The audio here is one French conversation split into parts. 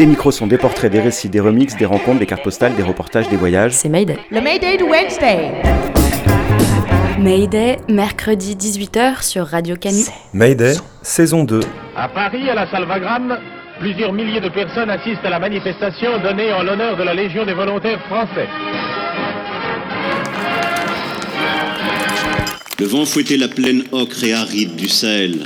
Des micros sont des portraits, des récits, des remixes, des rencontres, des cartes postales, des reportages, des voyages. C'est Mayday. Le Mayday de Wednesday Mayday, mercredi 18h sur Radio Canu. Mayday, saison 2. À Paris, à la Salvagram, plusieurs milliers de personnes assistent à la manifestation donnée en l'honneur de la Légion des volontaires français. Le vent fouettait la plaine ocre et aride du Sahel.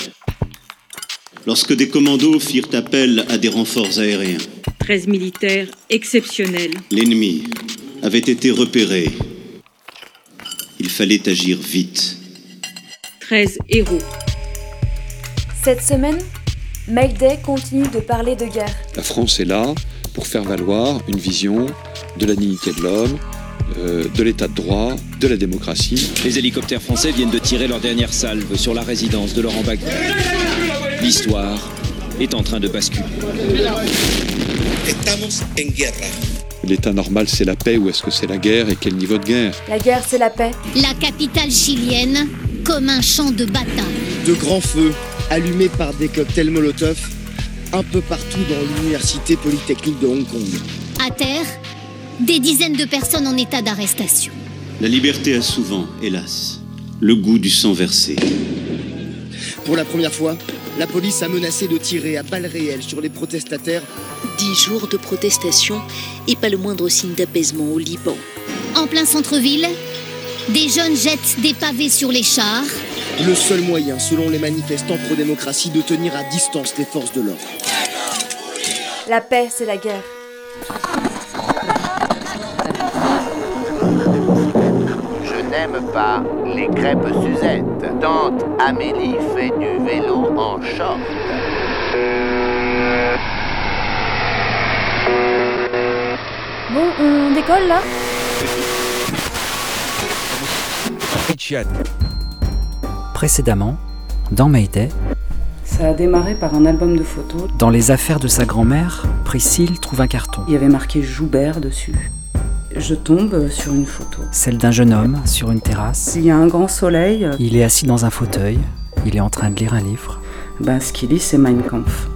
Lorsque des commandos firent appel à des renforts aériens, 13 militaires exceptionnels. l'ennemi avait été repéré. Il fallait agir vite. 13 héros. Cette semaine, Mayday continue de parler de guerre. La France est là pour faire valoir une vision de la dignité de l'homme, euh, de l'état de droit, de la démocratie. Les hélicoptères français viennent de tirer leur dernière salve sur la résidence de Laurent Gbagbo. L'histoire est en train de basculer. L'état normal, c'est la paix ou est-ce que c'est la guerre et quel niveau de guerre? La guerre, c'est la paix. La capitale chilienne comme un champ de bataille. De grands feux allumés par des cocktails Molotov un peu partout dans l'université polytechnique de Hong Kong. À terre, des dizaines de personnes en état d'arrestation. La liberté a souvent, hélas, le goût du sang versé. Pour la première fois, la police a menacé de tirer à balles réelles sur les protestataires. Dix jours de protestation et pas le moindre signe d'apaisement au Liban. En plein centre-ville, des jeunes jettent des pavés sur les chars. Le seul moyen, selon les manifestants pro-démocratie, de tenir à distance les forces de l'ordre. La paix, c'est la guerre. Pas les crêpes Suzette. Tante Amélie fait du vélo en short. Bon, on décolle là? Précédemment, dans Mayday, Ça a démarré par un album de photos. dans les affaires de sa grand-mère, Priscille trouve un carton. Il y avait marqué Joubert dessus. Je tombe sur une photo. Celle d'un jeune homme sur une terrasse. Il y a un grand soleil. Il est assis dans un fauteuil. Il est en train de lire un livre. Ben, ce qu'il lit, c'est Mein Kampf.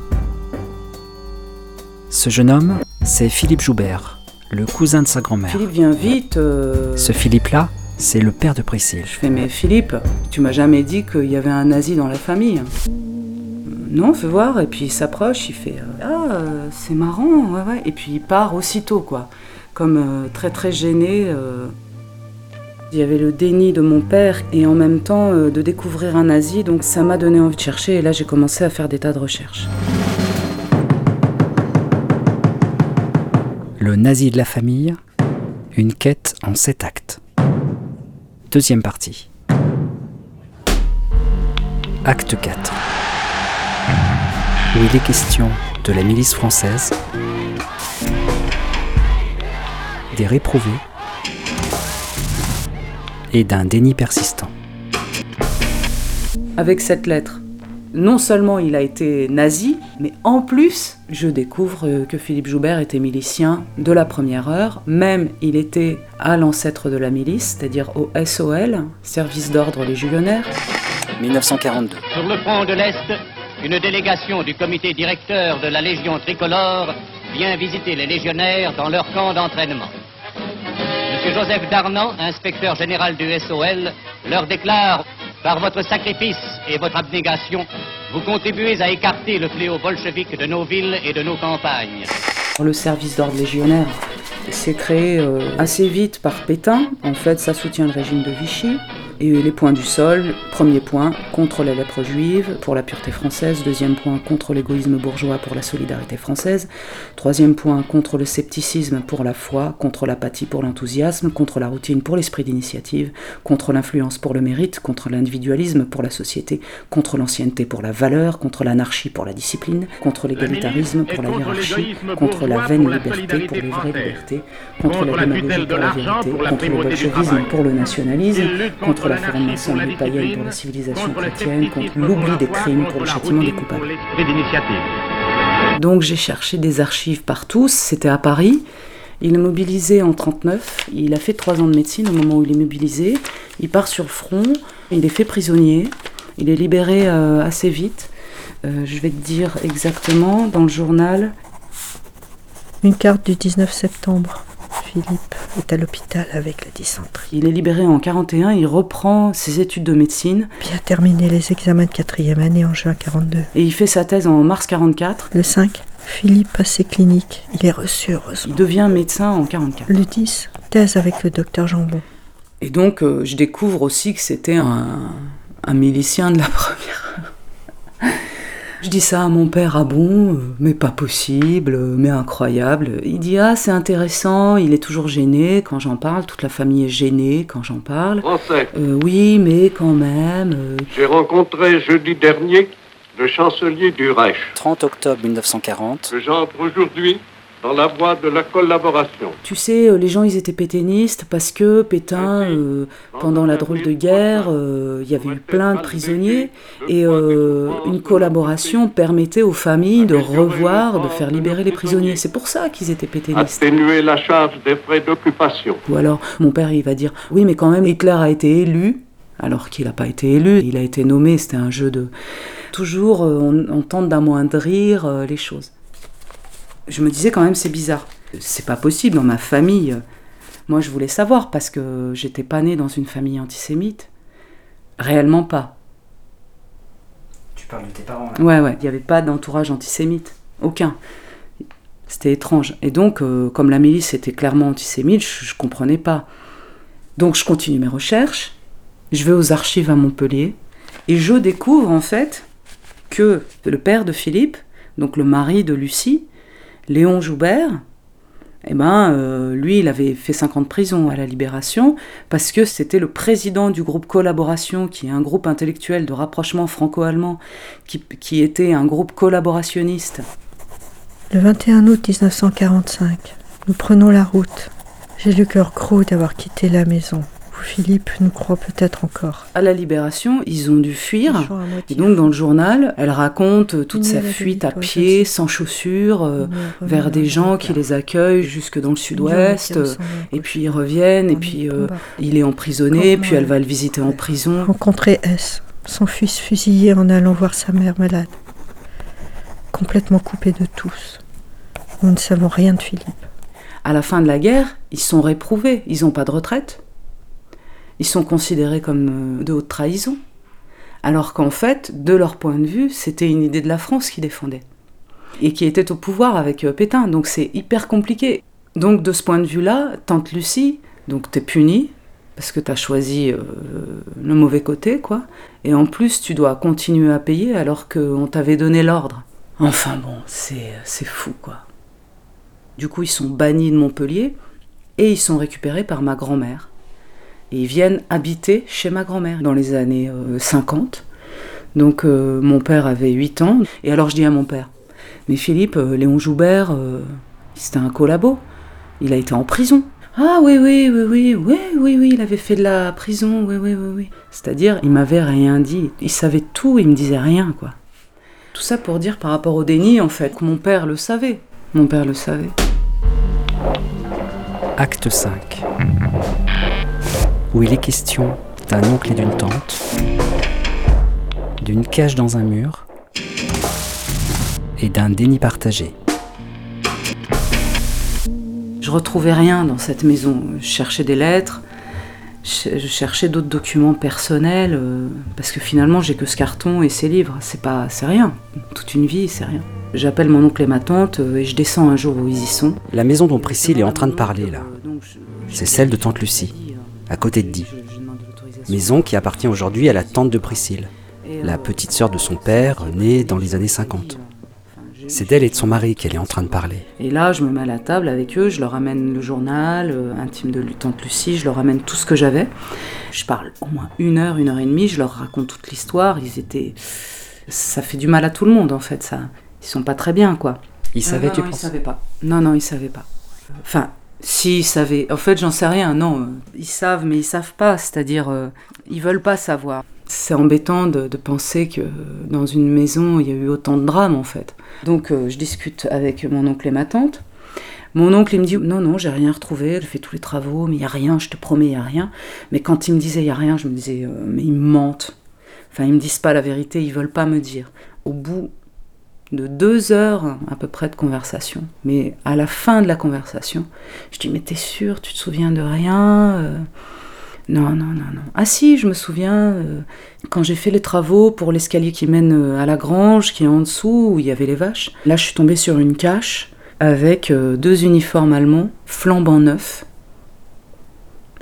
Ce jeune homme, c'est Philippe Joubert, le cousin de sa grand-mère. Philippe, viens vite. euh. Ce Philippe-là, c'est le père de Priscille. Je fais, mais Philippe, tu m'as jamais dit qu'il y avait un nazi dans la famille. Non, fais voir. Et puis il s'approche, il fait euh, Ah, euh, c'est marrant, ouais, ouais. Et puis il part aussitôt, quoi. Comme euh, très, très gêné. euh. Il y avait le déni de mon père et en même temps euh, de découvrir un nazi, donc ça m'a donné envie de chercher et là j'ai commencé à faire des tas de recherches. Le nazi de la famille, une quête en sept actes. Deuxième partie. Acte 4. Où il est question de la milice française, des réprouvés et d'un déni persistant. Avec cette lettre, non seulement il a été nazi, mais en plus, je découvre euh, que Philippe Joubert était milicien de la première heure. Même il était à l'ancêtre de la milice, c'est-à-dire au SOL, Service d'ordre légionnaire. 1942. Sur le front de l'Est, une délégation du comité directeur de la Légion tricolore vient visiter les légionnaires dans leur camp d'entraînement. Joseph Darnan, inspecteur général du SOL, leur déclare Par votre sacrifice et votre abnégation, vous contribuez à écarter le fléau bolchevique de nos villes et de nos campagnes. Le service d'ordre légionnaire s'est créé euh, assez vite par Pétain. En fait, ça soutient le régime de Vichy. Et les points du sol, premier point, contre la lèpre juive, pour la pureté française, deuxième point, contre l'égoïsme bourgeois, pour la solidarité française, troisième point, contre le scepticisme, pour la foi, contre l'apathie, pour l'enthousiasme, contre la routine, pour l'esprit d'initiative, contre l'influence, pour le mérite, contre l'individualisme, pour la société, contre l'ancienneté, pour la valeur, contre l'anarchie, pour la discipline, contre l'égalitarisme, pour la hiérarchie, contre la vaine liberté, pour les vraies libertés, contre la démagogie, pour la vérité, contre le bolchevisme, pour le nationalisme, contre la franc-maçonnerie païenne pour la civilisation chrétienne, contre l'oubli des crimes pour le châtiment des coupables. Donc j'ai cherché des archives partout, c'était à Paris. Il est mobilisé en 39, il a fait trois ans de médecine au moment où il est mobilisé. Il part sur le front, il est fait prisonnier, il est libéré euh, assez vite. Euh, je vais te dire exactement dans le journal. Une carte du 19 septembre. Philippe est à l'hôpital avec la dysenterie. Il est libéré en 41, il reprend ses études de médecine. Puis a terminé les examens de quatrième année en juin 42. Et il fait sa thèse en mars 44. Le 5, Philippe passe ses cliniques. Il est reçu heureusement. Il devient médecin en 44. Le 10, thèse avec le docteur Jambon. Et donc euh, je découvre aussi que c'était un, un milicien de la première. Je dis ça à mon père, ah bon, euh, mais pas possible, euh, mais incroyable. Il dit, ah c'est intéressant, il est toujours gêné quand j'en parle, toute la famille est gênée quand j'en parle. Français. Euh, oui, mais quand même. euh, J'ai rencontré jeudi dernier le chancelier du Reich, 30 octobre 1940. que j'entre aujourd'hui dans la voie de la collaboration. Tu sais, euh, les gens, ils étaient pétainistes parce que Pétain, euh, pendant la drôle de guerre, euh, il y avait eu plein de prisonniers et euh, une collaboration permettait aux familles de revoir, de faire libérer les prisonniers. C'est pour ça qu'ils étaient pétainistes. Atténuer la charge des frais d'occupation. Ou alors, mon père, il va dire Oui, mais quand même, Hitler a été élu, alors qu'il n'a pas été élu, il a été nommé, c'était un jeu de. Toujours, on, on tente d'amoindrir les choses. Je me disais quand même, c'est bizarre. C'est pas possible dans ma famille. Moi, je voulais savoir parce que j'étais pas née dans une famille antisémite. Réellement pas. Tu parles de tes parents Ouais, ouais, il n'y avait pas d'entourage antisémite. Aucun. C'était étrange. Et donc, euh, comme la milice était clairement antisémite, je, je comprenais pas. Donc, je continue mes recherches. Je vais aux archives à Montpellier. Et je découvre en fait que le père de Philippe, donc le mari de Lucie, Léon Joubert, eh ben, euh, lui, il avait fait 5 ans de prison à la Libération parce que c'était le président du groupe Collaboration, qui est un groupe intellectuel de rapprochement franco-allemand, qui, qui était un groupe collaborationniste. Le 21 août 1945, nous prenons la route. J'ai le cœur gros d'avoir quitté la maison. Où Philippe nous croit peut-être encore. À la Libération, ils ont dû fuir. Et donc, dans le journal, elle raconte toute sa fuite à pied, sans chaussures, euh, vers des gens qui les accueillent jusque dans le sud-ouest. euh, Et puis ils reviennent, et puis euh, il est emprisonné, puis elle elle- va le visiter en prison. Rencontrer S, son fils fusillé en allant voir sa mère malade. Complètement coupé de tous. Nous ne savons rien de Philippe. À la fin de la guerre, ils sont réprouvés, ils n'ont pas de retraite. Ils sont considérés comme euh, de haute trahison. Alors qu'en fait, de leur point de vue, c'était une idée de la France qu'ils défendaient. Et qui était au pouvoir avec euh, Pétain. Donc c'est hyper compliqué. Donc de ce point de vue-là, tante Lucie, donc t'es punie, parce que t'as choisi euh, le mauvais côté, quoi. Et en plus, tu dois continuer à payer alors qu'on t'avait donné l'ordre. Enfin bon, c'est c'est fou, quoi. Du coup, ils sont bannis de Montpellier et ils sont récupérés par ma grand-mère. Et ils viennent habiter chez ma grand-mère dans les années euh, 50. Donc euh, mon père avait 8 ans. Et alors je dis à mon père, mais Philippe, euh, Léon Joubert, euh, c'était un collabo. Il a été en prison. Ah oui, oui, oui, oui, oui, oui, oui, il avait fait de la prison, oui, oui, oui, oui. C'est-à-dire, il m'avait rien dit. Il savait tout, il me disait rien, quoi. Tout ça pour dire par rapport au déni, en fait, que mon père le savait. Mon père le savait. Acte 5. Où il est question d'un oncle et d'une tante, d'une cage dans un mur et d'un déni partagé. Je retrouvais rien dans cette maison. Je cherchais des lettres, je cherchais d'autres documents personnels, euh, parce que finalement j'ai que ce carton et ces livres. C'est pas, c'est rien. Toute une vie, c'est rien. J'appelle mon oncle et ma tante euh, et je descends un jour où ils y sont. La maison dont Priscille est en train de parler là, c'est celle de tante Lucie, à côté de Di. maison qui appartient aujourd'hui à la tante de Priscille, la petite sœur de son père, née dans les années 50. C'est d'elle et de son mari qu'elle est en train de parler. Et là, je me mets à la table avec eux, je leur amène le journal euh, intime de tante Lucie, je leur amène tout ce que j'avais. Je parle au moins une heure, une heure et demie, je leur raconte toute l'histoire. Ils étaient. Ça fait du mal à tout le monde en fait, ça. Ils sont pas très bien quoi. Ils savaient, non, tu non, ils penses? savaient pas. Non, non, ils savaient pas. Enfin, si, ils savaient. En fait, j'en sais rien, non. euh, Ils savent, mais ils savent pas. C'est-à-dire, euh, ils veulent pas savoir. C'est embêtant de, penser que dans une maison, il y a eu autant de drames, en fait. Donc, euh, je discute avec mon oncle et ma tante. Mon oncle, il me dit Non, non, j'ai rien retrouvé, j'ai fait tous les travaux, mais il y a rien, je te promets, il y a rien. Mais quand il me disait il y a rien, je me disais euh, Mais ils me mentent. Enfin, ils me disent pas la vérité, ils veulent pas me dire. Au bout de deux heures à peu près de conversation. Mais à la fin de la conversation, je dis Mais t'es sûr, tu te souviens de rien Euh, Non, non, non, non. Ah si, je me souviens, euh, quand j'ai fait les travaux pour l'escalier qui mène euh, à la grange, qui est en dessous, où il y avait les vaches, là je suis tombée sur une cache avec deux uniformes allemands flambant neufs.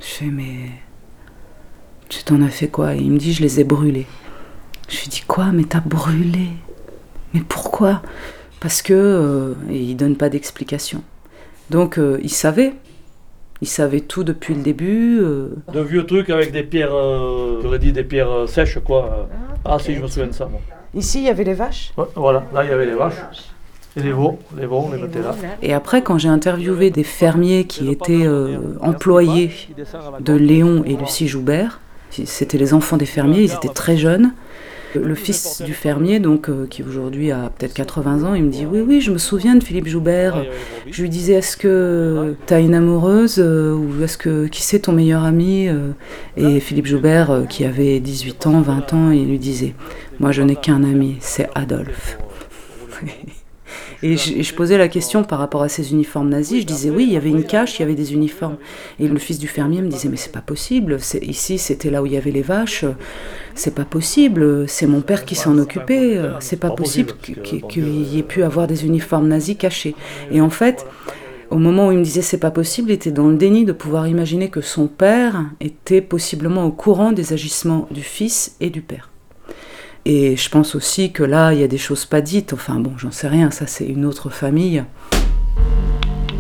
Je fais Mais. Tu t'en as fait quoi? Il me dit Je les ai brûlés. Je lui dis Quoi? Mais t'as brûlé? Mais pourquoi? Parce que euh, et il donne pas d'explication. Donc euh, il savait, il savait tout depuis le début. euh. De vieux trucs avec des pierres, euh, j'aurais dit des pierres euh, sèches quoi. Ah si, je me souviens de ça. moi. Ici, il y avait les vaches? Ouais, voilà, là il y avait les vaches. Et les veaux, les veaux, on les mettait là. Et après, quand j'ai interviewé des fermiers qui étaient euh, employés de Léon et Lucie Joubert, c'était les enfants des fermiers, ils étaient très jeunes. Le fils du fermier, donc euh, qui aujourd'hui a peut-être 80 ans, il me dit oui oui je me souviens de Philippe Joubert. Je lui disais est-ce que t'as une amoureuse euh, ou est-ce que qui c'est ton meilleur ami euh? Et Philippe Joubert qui avait 18 ans, 20 ans, il lui disait moi je n'ai qu'un ami, c'est Adolphe. Et je, posais la question par rapport à ces uniformes nazis. Je disais oui, il y avait une cache, il y avait des uniformes. Et le fils du fermier me disait mais c'est pas possible. Ici, c'était là où il y avait les vaches. C'est pas possible. C'est mon père qui s'en occupait. C'est pas possible qu'- qu'- qu'il y ait pu avoir des uniformes nazis cachés. Et en fait, au moment où il me disait c'est pas possible, il était dans le déni de pouvoir imaginer que son père était possiblement au courant des agissements du fils et du père. Et je pense aussi que là, il y a des choses pas dites. Enfin bon, j'en sais rien, ça c'est une autre famille.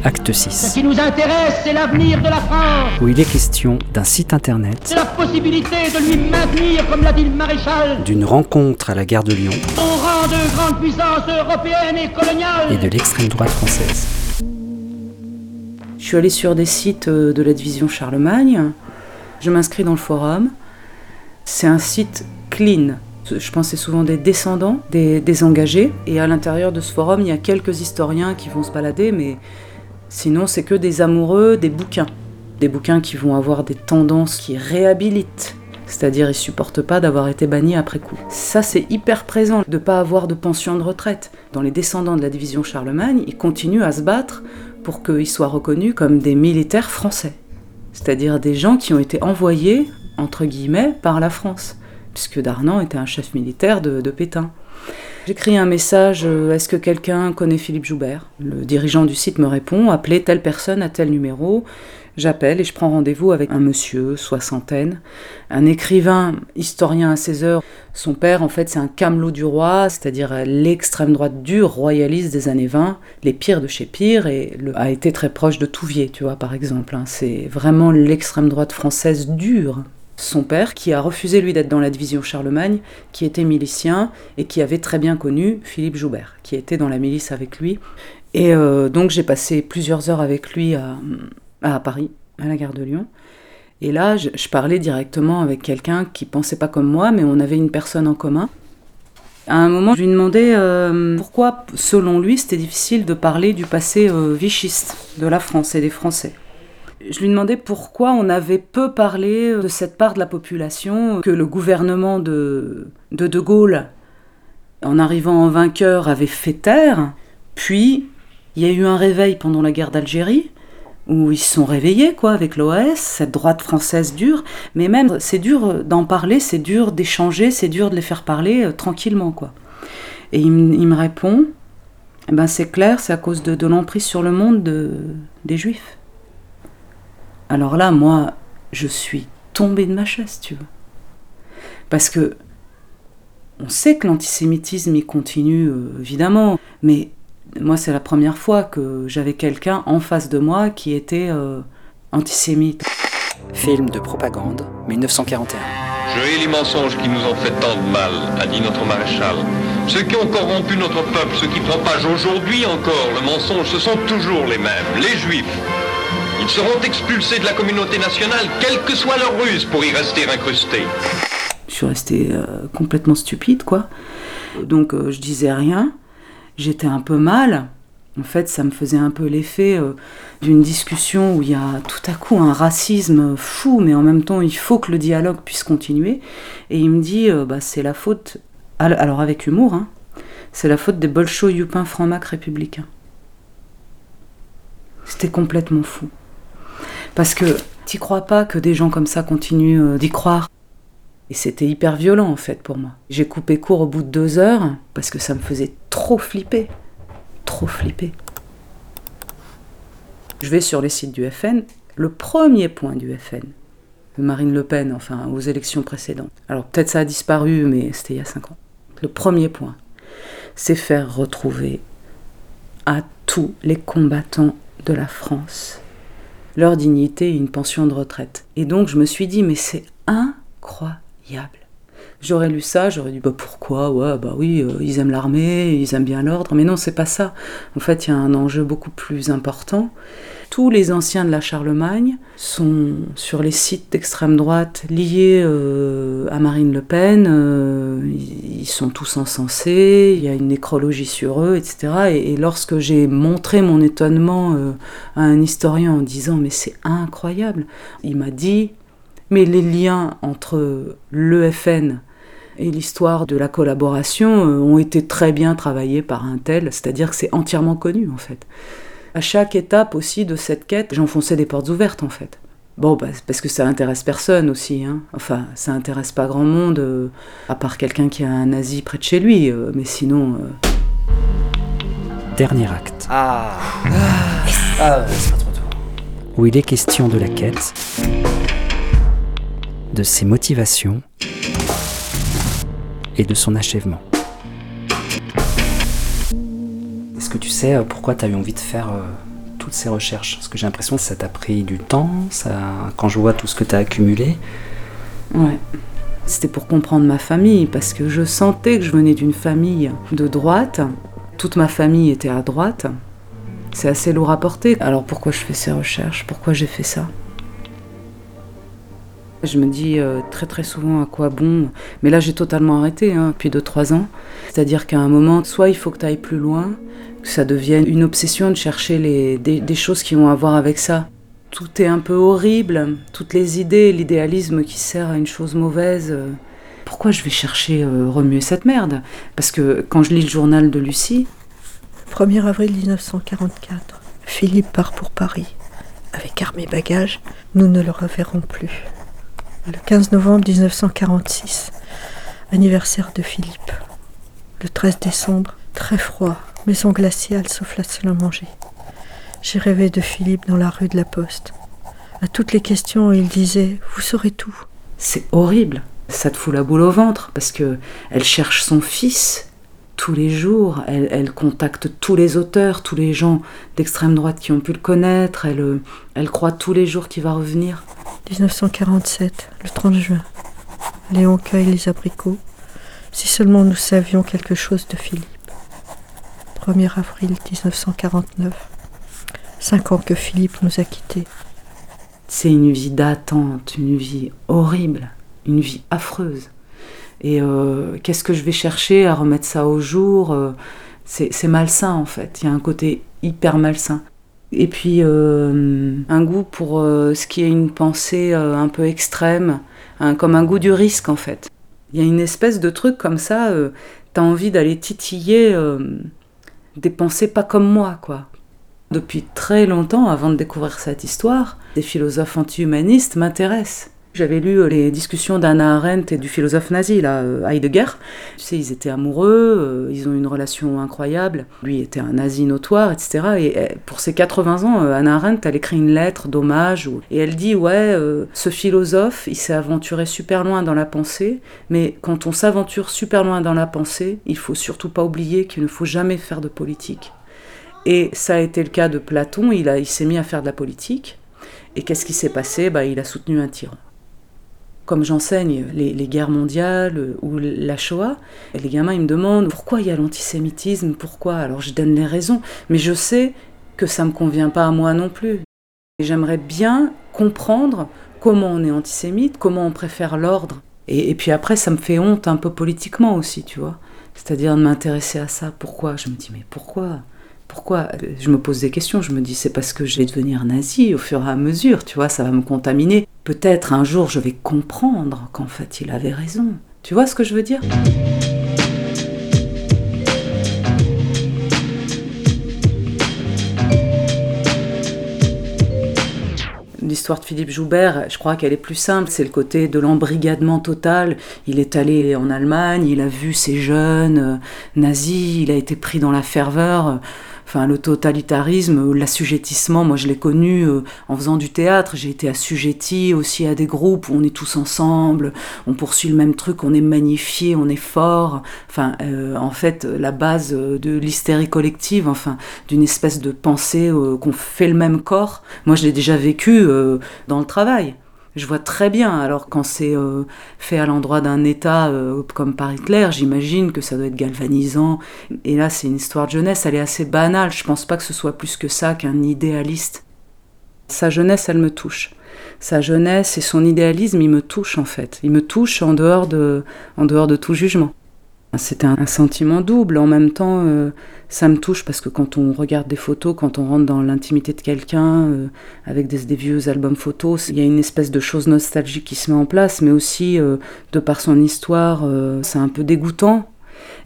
Acte Ce 6, qui nous intéresse, c'est l'avenir de la France. où il est question d'un site internet, C'est la possibilité de lui maintenir, comme l'a dit le maréchal, d'une rencontre à la gare de Lyon au rang de grande puissance européenne et coloniale. et de l'extrême droite française. Je suis allée sur des sites euh, de la division Charlemagne. Je m'inscris dans le forum. C'est un site clean. Je pense que c'est souvent des descendants, des, des engagés. Et à l'intérieur de ce forum, il y a quelques historiens qui vont se balader, mais sinon, c'est que des amoureux des bouquins. Des bouquins qui vont avoir des tendances qui réhabilitent. C'est-à-dire, ils supportent pas d'avoir été bannis après coup. Ça, c'est hyper présent, de pas avoir de pension de retraite. Dans les descendants de la division Charlemagne, ils continuent à se battre pour qu'ils soient reconnus comme des militaires français. C'est-à-dire des gens qui ont été envoyés, entre guillemets, par la France. Puisque Darnan était un chef militaire de, Pétain. J'écris un message, euh, est-ce que quelqu'un connaît Philippe Joubert? Le dirigeant du site me répond, appelez telle personne à tel numéro. J'appelle et je prends rendez-vous avec un monsieur, soixantaine, un écrivain, historien à ses heures. Son père, en fait, c'est un camelot du roi, c'est-à-dire l'extrême droite dure, royaliste des années 20, les pires de chez pire, et a été très proche de Touvier, tu vois, par exemple. hein. C'est vraiment l'extrême droite française dure. Son père, qui a refusé lui d'être dans la division Charlemagne, qui était milicien et qui avait très bien connu Philippe Joubert, qui était dans la milice avec lui. Et euh, donc j'ai passé plusieurs heures avec lui à, Paris, à la gare de Lyon. Et là, je, je parlais directement avec quelqu'un qui pensait pas comme moi, mais on avait une personne en commun. À un moment, je lui demandais euh, pourquoi, selon lui, c'était difficile de parler du passé euh, vichiste de la France et des Français. Je lui demandais pourquoi on avait peu parlé de cette part de la population que le gouvernement de de, Gaulle, en arrivant en vainqueur, avait fait taire. Puis, il y a eu un réveil pendant la guerre d'Algérie, où ils se sont réveillés, quoi, avec l'OS, cette droite française dure. Mais même, c'est dur d'en parler, c'est dur d'échanger, c'est dur de les faire parler euh, tranquillement, quoi. Et il, me- répond, eh ben c'est clair, c'est à cause de, l'emprise sur le monde de, des Juifs. Alors là, moi, je suis tombée de ma chaise, tu vois. Parce que on sait que l'antisémitisme il continue euh, évidemment, mais moi c'est la première fois que j'avais quelqu'un en face de moi qui était euh, antisémite. Film de propagande, 1941. Je hais les mensonges qui nous ont fait tant de mal, a dit notre maréchal. Ceux qui ont corrompu notre peuple, ceux qui propagent aujourd'hui encore le mensonge, ce sont toujours les mêmes, les juifs. Ils seront expulsés de la communauté nationale, quelle que soit leur ruse, pour y rester incrustés. Je suis restée euh, complètement stupide, quoi. Donc euh, je disais rien. J'étais un peu mal. En fait, ça me faisait un peu l'effet euh, d'une discussion où il y a tout à coup un racisme fou, mais en même temps, il faut que le dialogue puisse continuer. Et il me dit, bah, c'est la faute, alors avec humour, hein, c'est la faute des bolcho youpins francs-mac républicains. C'était complètement fou. Parce que t'y crois pas que des gens comme ça continuent d'y croire. Et c'était hyper violent en fait pour moi. J'ai coupé court au bout de deux heures parce que ça me faisait trop flipper. Trop flipper. Je vais sur les sites du FN. Le premier point du FN, Marine Le Pen, enfin aux élections précédentes. Alors peut-être ça a disparu, mais c'était il y a cinq ans. Le premier point, c'est faire retrouver à tous les combattants de la France leur dignité et une pension de retraite. Et donc je me suis dit, mais c'est incroyable. J'aurais lu ça, j'aurais dit bah pourquoi? Ouais, bah oui, euh, ils aiment l'armée, ils aiment bien l'ordre, mais non, c'est pas ça. En fait, il y a un enjeu beaucoup plus important. Tous les anciens de la Charlemagne sont sur les sites d'extrême droite liés euh, à Marine Le Pen. euh, ils sont tous encensés, il y a une nécrologie sur eux, etc. Et, lorsque j'ai montré mon étonnement euh, à un historien en disant mais c'est incroyable, il m'a dit mais les liens entre l'EFN et l'histoire de la collaboration ont été très bien travaillés par un tel, c'est-à-dire que c'est entièrement connu en fait. À chaque étape aussi de cette quête, j'enfonçais des portes ouvertes en fait. Bon, bah, parce que ça intéresse personne aussi. Hein. Enfin, ça intéresse pas grand monde, euh, à part quelqu'un qui a un nazi près de chez lui. euh, mais sinon. euh, Dernier acte, Ah. Ah, ouais, c'est pas trop tôt. où il est question de la quête, de ses motivations et de son achèvement. Est-ce que tu sais euh, pourquoi tu as eu envie de faire euh, toutes ces recherches? Parce que j'ai l'impression que ça t'a pris du temps, quand je vois tout ce que tu as accumulé. Ouais. C'était pour comprendre ma famille, parce que je sentais que je venais d'une famille de droite. Toute ma famille était à droite. C'est assez lourd à porter. Alors pourquoi je fais ces recherches? Pourquoi j'ai fait ça? Je me dis euh, très très souvent à quoi bon? Mais là j'ai totalement arrêté hein, depuis 2-3 ans. C'est-à-dire qu'à un moment, soit il faut que tu ailles plus loin, ça devienne une obsession de chercher les, des, choses qui ont à voir avec ça. Tout est un peu horrible, toutes les idées, l'idéalisme qui sert à une chose mauvaise. euh, Pourquoi je vais chercher euh, remuer cette merde? Parce que quand je lis le journal de Lucie, 1er avril 1944. Philippe part pour Paris. Avec armes et bagages, nous ne le reverrons plus. Le 15 novembre 1946, anniversaire de Philippe. Le 13 décembre, très froid, maison glaciale sauf la salle à manger. J'ai rêvé de Philippe dans la rue de la Poste. À toutes les questions, il disait Vous saurez tout. c'est horrible. Ça te fout la boule au ventre parce que elle cherche son fils tous les jours. Elle, elle contacte tous les auteurs, tous les gens d'extrême droite qui ont pu le connaître. Elle, euh, elle croit tous les jours qu'il va revenir. 1947, le 30 juin. Léon cueille les abricots. Si seulement nous savions quelque chose de Philippe. 1er avril 1949. Cinq ans que Philippe nous a quittés. C'est une vie d'attente, une vie horrible, une vie affreuse. Et euh, qu'est-ce que je vais chercher à remettre ça au jour euh, C'est malsain en fait. Il y a un côté hyper malsain. Et puis euh, un goût pour ce qui est une pensée un peu extrême, comme un goût du risque en fait. Il y a une espèce de truc comme ça, t'as envie d'aller titiller des pensées pas comme moi quoi. Depuis très longtemps, avant de découvrir cette histoire, des philosophes anti-humanistes m'intéressent. J'avais lu euh, les discussions d'Anna Arendt et du philosophe nazi, là, euh, Heidegger. Tu sais, ils étaient amoureux, euh, ils ont une relation incroyable. Lui était un nazi notoire, etc. Et pour ses 80 ans, Anna Arendt, elle écrit une lettre d'hommage et elle dit Ouais, ce philosophe, il s'est aventuré super loin dans la pensée, mais quand on s'aventure super loin dans la pensée, il faut surtout pas oublier qu'il ne faut jamais faire de politique. Et ça a été le cas de Platon, il, il s'est mis à faire de la politique. Et qu'est-ce qui s'est passé? Bah, Il a soutenu un tyran comme j'enseigne les, guerres mondiales ou la Shoah, les gamins ils me demandent pourquoi il y a l'antisémitisme, pourquoi? Alors je donne les raisons, mais je sais que ça ne me convient pas à moi non plus. J'aimerais bien comprendre comment on est antisémite, comment on préfère l'ordre. Et, et, puis après, ça me fait honte un peu politiquement aussi, tu vois. C'est-à-dire de m'intéresser à ça. Pourquoi? Je me dis, mais pourquoi? Pourquoi Je me pose des questions, je me dis c'est parce que je vais devenir nazi au fur et à mesure, tu vois, ça va me contaminer. Peut-être un jour je vais comprendre qu'en fait il avait raison. Tu vois ce que je veux dire? L'histoire de Philippe Joubert, je crois qu'elle est plus simple, c'est le côté de l'embrigadement total. Il est allé en Allemagne, il a vu ces jeunes euh, nazis, il a été pris dans la ferveur enfin le totalitarisme, l'assujettissement, moi je l'ai connu euh, en faisant du théâtre, j'ai été assujetti aussi à des groupes où on est tous ensemble, on poursuit le même truc, on est magnifié, on est fort, enfin euh, en fait la base de l'hystérie collective, enfin d'une espèce de pensée euh, qu'on fait le même corps, moi je l'ai déjà vécu dans le travail. Je vois très bien. Alors quand c'est euh, fait à l'endroit d'un État euh, comme par Hitler, j'imagine que ça doit être galvanisant. Et là, c'est une histoire de jeunesse, elle est assez banale. Je pense pas que ce soit plus que ça qu'un idéaliste. Sa jeunesse, elle me touche. Sa jeunesse et son idéalisme, il me touche en fait. Il me touche en dehors de, en dehors de tout jugement. C'est un, sentiment double. En même temps, euh, ça me touche parce que quand on regarde des photos, quand on rentre dans l'intimité de quelqu'un, euh, avec des, vieux albums photos, il y a une espèce de chose nostalgique qui se met en place, mais aussi, euh, de par son histoire, c'est un peu dégoûtant.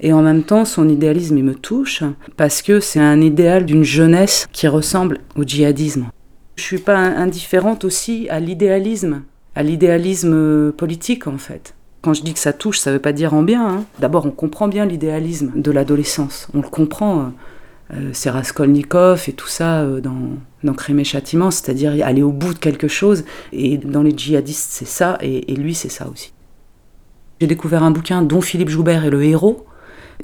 Et en même temps, son idéalisme, il me touche parce que c'est un idéal d'une jeunesse qui ressemble au djihadisme. Je suis pas indifférente aussi à l'idéalisme, à l'idéalisme politique en fait. Quand je dis que ça touche, ça ne veut pas dire en bien. Hein. D'abord, on comprend bien l'idéalisme de l'adolescence. On le comprend. Euh, euh, c'est Raskolnikov et tout ça euh, dans, dans Châtiment, c'est-à-dire aller au bout de quelque chose. Et dans les djihadistes, c'est ça, et, lui, c'est ça aussi. J'ai découvert un bouquin dont Philippe Joubert est le héros.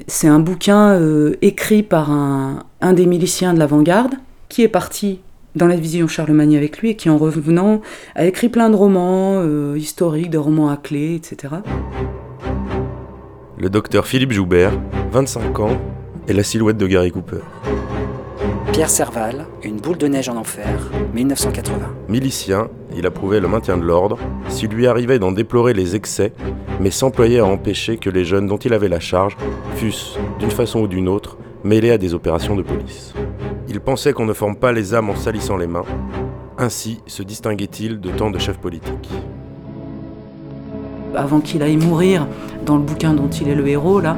C'est un bouquin écrit par un des miliciens de l'avant-garde qui est parti dans la division Charlemagne avec lui et qui en revenant a écrit plein de romans euh, historiques, de romans à clé, etc. Le docteur Philippe Joubert, 25 ans, et la silhouette de Gary Cooper. Pierre Serval, Une boule de neige en enfer, 1980. Milicien, il approuvait le maintien de l'ordre, s'il lui arrivait d'en déplorer les excès, mais s'employait à empêcher que les jeunes dont il avait la charge fussent, d'une façon ou d'une autre, mêlés à des opérations de police. Il pensait qu'on ne forme pas les âmes en salissant les mains. Ainsi se distinguait-il de tant de chefs politiques. Avant qu'il aille mourir, dans le bouquin dont il est le héros, là,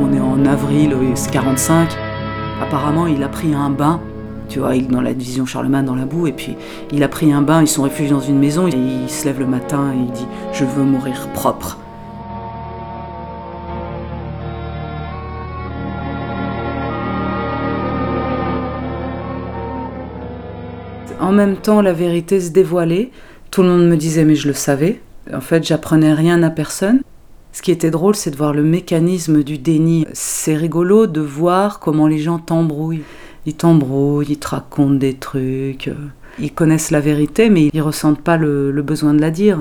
on est en avril 45, apparemment il a pris un bain, tu vois, dans la division Charlemagne dans la boue, et puis il a pris un bain, ils sont réfugiés dans une maison, et il se lève le matin et il dit Je veux mourir propre. En même temps, la vérité se dévoilait. Tout le monde me disait, mais je le savais. En fait, j'apprenais rien à personne. Ce qui était drôle, c'est de voir le mécanisme du déni. C'est rigolo de voir comment les gens t'embrouillent. Ils t'embrouillent, ils te racontent des trucs. Ils connaissent la vérité, mais ils ressentent pas le, besoin de la dire.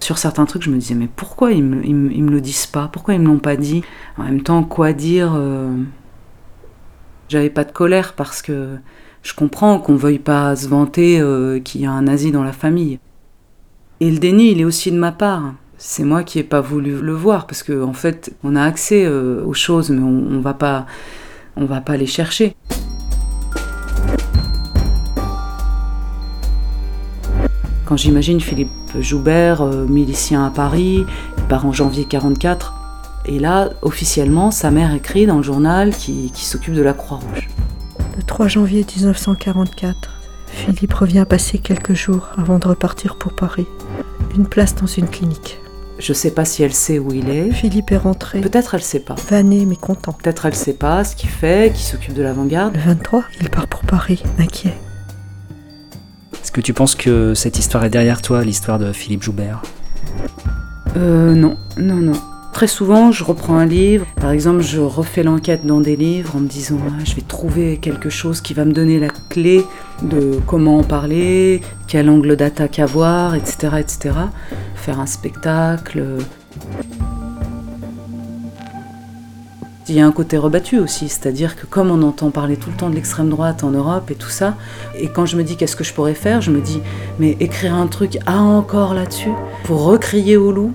Sur certains trucs, je me disais, mais pourquoi ils me, me, le disent pas? Pourquoi ils me l'ont pas dit? En même temps, quoi dire euh, J'avais pas de colère parce que je comprends qu'on veuille pas se vanter euh, qu'il y a un nazi dans la famille. Et le déni, il est aussi de ma part. C'est moi qui n'ai pas voulu le voir parce qu'en en fait, on a accès euh, aux choses, mais on, ne va pas, on va pas les chercher. Quand j'imagine Philippe Joubert, euh, milicien à Paris, il part en janvier 44, et là, officiellement, sa mère écrit dans le journal qui, qui s'occupe de la Croix-Rouge. Le 3 janvier 1944, Philippe revient passer quelques jours avant de repartir pour Paris. Une place dans une clinique. Je sais pas si elle sait où il est. Philippe est rentré. Peut-être elle sait pas. Vanné mais content. Peut-être elle sait pas ce qu'il fait, qui s'occupe de l'avant-garde. Le 23, il part pour Paris, inquiet. Est-ce que tu penses que cette histoire est derrière toi, l'histoire de Philippe Joubert? Euh, non, non, non. Très souvent, je reprends un livre. Par exemple, je refais l'enquête dans des livres en me disant ah, je vais trouver quelque chose qui va me donner la clé de comment en parler, quel angle d'attaque avoir, etc., etc. Faire un spectacle. Il y a un côté rebattu aussi, c'est-à-dire que comme on entend parler tout le temps de l'extrême droite en Europe et tout ça, et quand je me dis qu'est-ce que je pourrais faire, je me dis mais écrire un truc ah encore là-dessus pour recrier au loup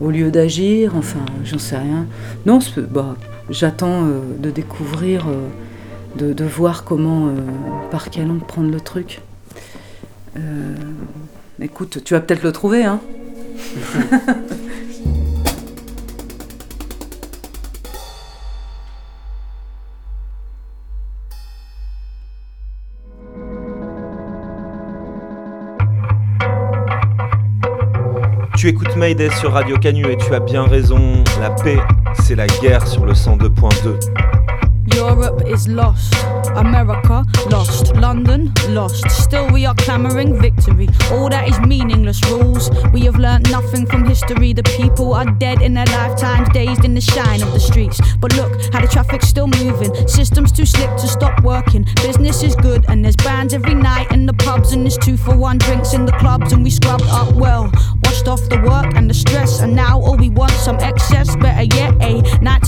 au lieu d'agir, enfin j'en sais rien. Non, bah, j'attends euh, de découvrir, euh, de, voir comment, euh, par quel angle prendre le truc. écoute, tu vas peut-être le trouver, hein Tu écoutes Mayday sur Radio Canu et tu as bien raison, la paix, c'est la guerre sur le 102.2. Europe is lost. America lost. London lost. Still, we are clamoring victory. All that is meaningless rules. We have learnt nothing from history. The people are dead in their lifetimes, dazed in the shine of the streets. But look how the traffic's still moving. Systems too slick to stop working. Business is good, and there's bands every night in the pubs, and there's two for one drinks in the clubs, and we scrubbed up well. Off the work and the stress, and now all we want some excess. Better yet, a night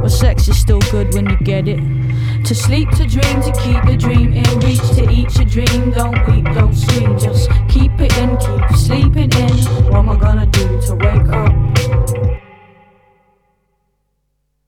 But sex is still good when you get it. To sleep, to dream, to keep the dream in reach, to eat your dream. Don't weep, don't scream, just keep it in, keep sleeping in. What am I gonna do to wake up?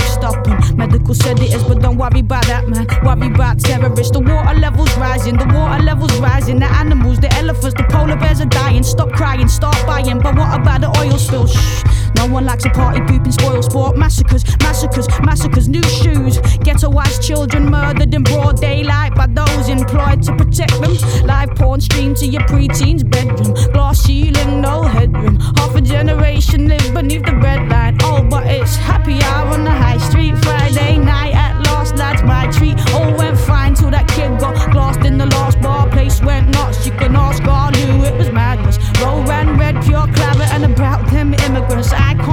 stopping. Medical said it is, but don't worry about that, man. Worry about terrorists. The water levels rising, the water levels rising. The animals, the elephants, the polar bears are dying. Stop crying, start buying. But what about the oil spill? Shh. No one likes a party pooping spoil sport. Massacres, massacres, massacres. New shoes. Ghettoized children murdered in broad daylight by those employed to protect them. Live porn streamed to your preteen's bedroom. Glass ceiling, no headroom. Half a generation live beneath the red line. Oh, but it's happy hour on the high street. Friday night at last, lads, my treat. All went fine till that kid got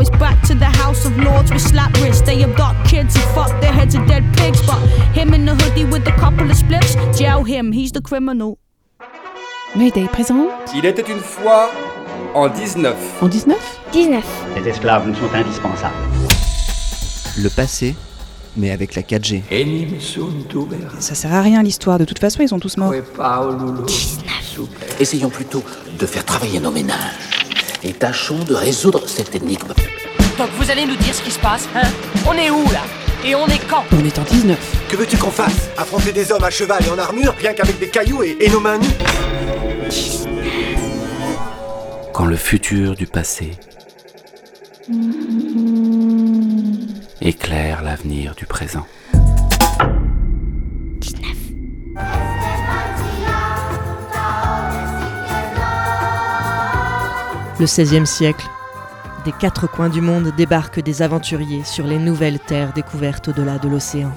it's back to the House of Lords with slap wrists. They abduct kids and fuck their heads of dead pigs. But him in the hoodie with a couple of spliffs, jail him, he's the criminal. Mayday présente. Il était une fois en 19. En 19 19. Les esclaves nous sont indispensables. Le passé, mais avec la 4G. Ça sert à rien l'histoire, de toute façon ils sont tous morts. 19. Essayons plutôt de faire travailler nos ménages. Et tâchons de résoudre cette énigme. Donc vous allez nous dire ce qui se passe, hein On est où là Et on est quand On est en 19. Que veux-tu qu'on fasse Affronter des hommes à cheval et en armure, rien qu'avec des cailloux et, et nos mains nues Quand le futur du passé éclaire l'avenir du présent. Le XVIe siècle. Des quatre coins du monde débarquent des aventuriers sur les nouvelles terres découvertes au-delà de l'océan.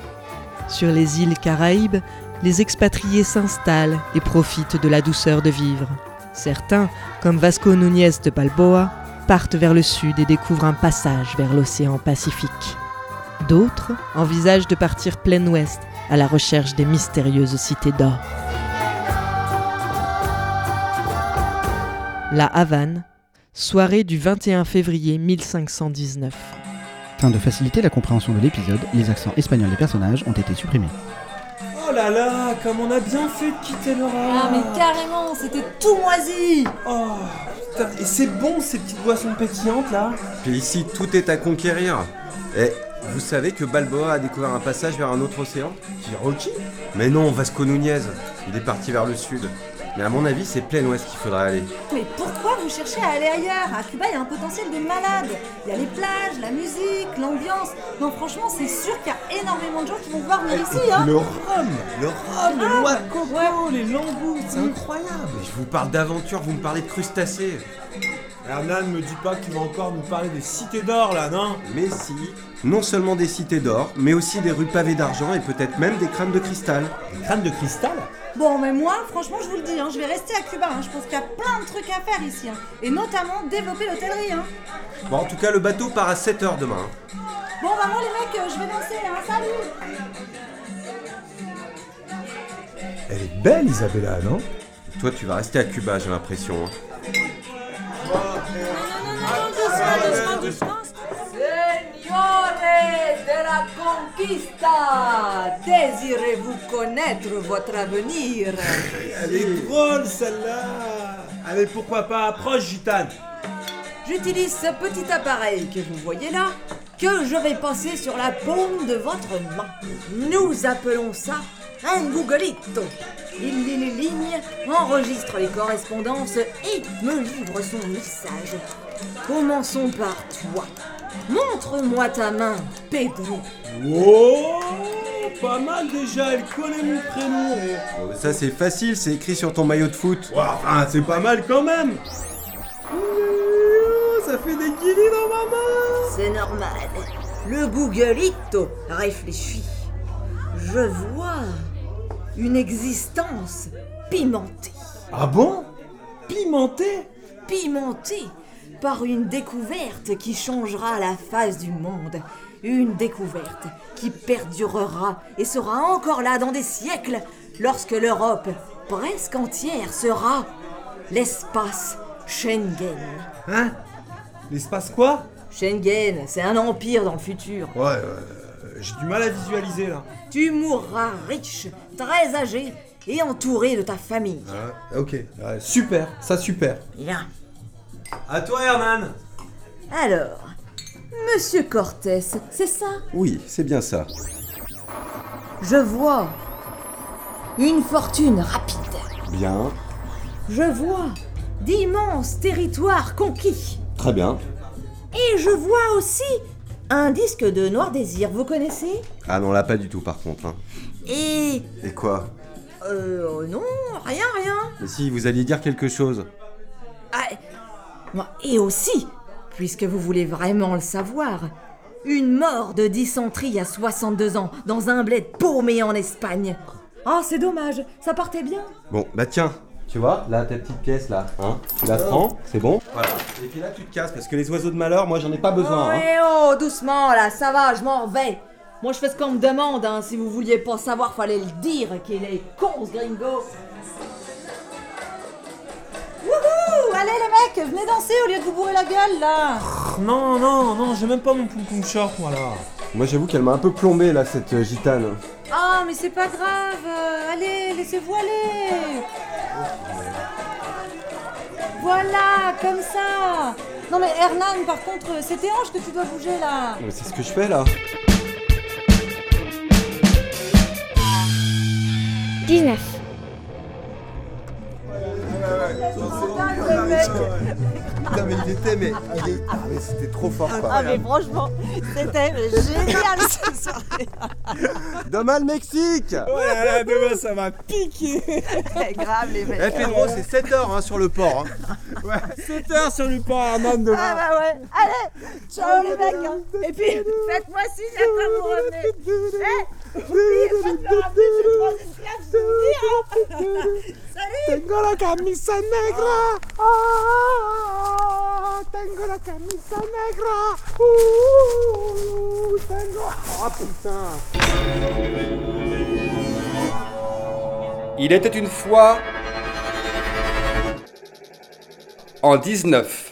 Sur les îles Caraïbes, les expatriés s'installent et profitent de la douceur de vivre. Certains, comme Vasco Núñez de Balboa, partent vers le sud et découvrent un passage vers l'océan Pacifique. D'autres envisagent de partir plein ouest à la recherche des mystérieuses cités d'or. La Havane, soirée du 21 février 1519. Afin de faciliter la compréhension de l'épisode, les accents espagnols des personnages ont été supprimés. Oh là là, comme on a bien fait de quitter Laura Ah mais carrément, c'était tout moisi Oh putain, et c'est bon ces petites boissons pétillantes là Puis ici, tout est à conquérir. Et vous savez que Balboa a découvert un passage vers un autre océan? Cherokee Mais non, Vasco Núñez. Il est parti vers le sud. Mais à mon avis, c'est plein ouest qu'il faudrait aller. Mais pourquoi vous cherchez à aller ailleurs? À Cuba, il y a un potentiel de malade. Il y a les plages, la musique, l'ambiance. Non, franchement, c'est sûr qu'il y a énormément de gens qui vont vouloir venir ici. Hein. Le rhum Le rhum, les Ah, noix de coco, les langoustes, c'est incroyable Mais je vous parle d'aventure, vous me parlez de crustacés. Hernan me dit pas qu'il va encore nous parler des cités d'or là, non? Mais si, non seulement des cités d'or, mais aussi des rues pavées d'argent et peut-être même des crânes de cristal. Des crânes de cristal? Bon, mais moi, franchement, je vous le dis, hein, je vais rester à Cuba. hein. Je pense qu'il y a plein de trucs à faire ici. hein. Et notamment développer l'hôtellerie. Hein. Bon, en tout cas, le bateau part à 7h demain. Bon, bah moi, les mecs, euh, je vais danser. Hein. Salut Elle est belle Isabella, non? Toi, tu vas rester à Cuba, j'ai l'impression. Señores de la conquista, désirez-vous connaître votre avenir? Elle est drôle celle-là Allez, pourquoi pas, approche gitane J'utilise ce petit appareil que vous voyez là, que je vais passer sur la paume de votre main. Nous appelons ça un googolito. Il lit les lignes, enregistre les correspondances et me livre son message. Commençons par toi. Montre-moi ta main, Pedro. Oh Pas mal déjà, elle connaît mon prénom Bon, ça, c'est facile, c'est écrit sur ton maillot de foot. Enfin, c'est pas mal quand même Ça fait des guillis dans ma main C'est normal. Le googolito réfléchit. Je vois une existence pimentée. Ah bon? Pimenté Pimentée par une découverte qui changera la face du monde. Une découverte qui perdurera et sera encore là dans des siècles lorsque l'Europe presque entière sera l'espace Schengen. Hein? L'espace quoi? Schengen, c'est un empire dans le futur. Ouais, euh, j'ai du mal à visualiser là. Tu mourras riche, très âgé et entouré de ta famille. Ah, ok, ouais, super, ça super. Bien. À toi Hernan Alors, Monsieur Cortés, c'est ça? Oui, c'est bien ça. Je vois une fortune rapide. Bien, Je vois d'immenses territoires conquis. très bien. Et je vois aussi un disque de Noir Désir, vous connaissez? Ah non, là, pas du tout, par contre. hein. Et... Et quoi Euh... Non, rien, rien. Mais si, vous alliez dire quelque chose. Ah, et aussi, puisque vous voulez vraiment le savoir, une mort de dysenterie à 62 ans dans un bled paumé en Espagne. Ah, c'est dommage, ça partait bien. Bon, bah tiens. Tu vois, là, ta petite pièce, là, hein Tu la prends, c'est bon Voilà. Et puis là, tu te casses, parce que les oiseaux de malheur, moi, j'en ai pas besoin, oh, hein. eh oh, doucement là, ça va, je m'en vais. Moi, je fais ce qu'on me demande, hein. Si vous vouliez pas savoir, fallait le dire qu'il est con, ce gringo. Wouhou Allez, les mecs, venez danser au lieu de vous bourrer la gueule, là. Non, non, non, j'ai même pas mon poum poum short moi là. Moi, j'avoue qu'elle m'a un peu plombé, là, cette euh, gitane. Ah, mais c'est pas grave. euh, allez, laissez-vous aller. Voilà, comme ça. Non, mais Hernan, par contre, c'est tes hanches que tu dois bouger, là. Mais c'est ce que je fais, là. 19. Ah, Putain, mais il était, mais, il est- ah, mais c'était trop fort, quoi. Ah mais franchement, c'était génial cette soirée. Demain le Mexique Oh là là, demain ça va piquer Grave les mecs. Eh Pedro, c'est 7 heures hein, sur le port. Hein. Ouais, 7 heures sur le port, Armand, demain. Ah bah ouais, allez, ciao les mecs hein. Et puis, faites-moi signe quand vous revenez. Eh, Tengo la camisa negra. Ah, tengo la camisa negra. Uh, tengo. Oh putain. Il était une fois en 19.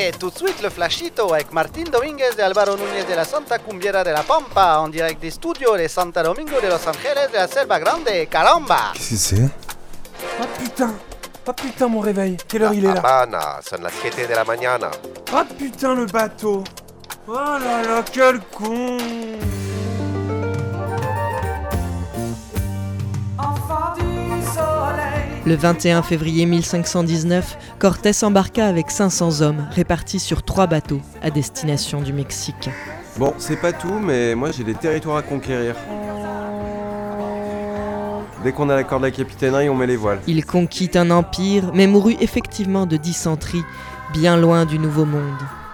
Et tout de suite le flashito avec Martin Dominguez et Alvaro Núñez de la Santa Cumbiera de la Pampa en direct des studios de Santa Domingo de Los Angeles de la Selva Grande, Caramba Qu'est-ce que c'est? Ah putain! Ah putain mon réveil. Quelle heure il est là? Habana, son las 7 de la mañana. Ah putain le bateau! Oh là là, quel con Le 21 février 1519, Cortés embarqua avec 500 hommes répartis sur trois bateaux à destination du Mexique. Bon, c'est pas tout, mais moi j'ai des territoires à conquérir. Dès qu'on a l'accord de la capitainerie, on met les voiles. Il conquit un empire, mais mourut effectivement de dysenterie, bien loin du Nouveau Monde.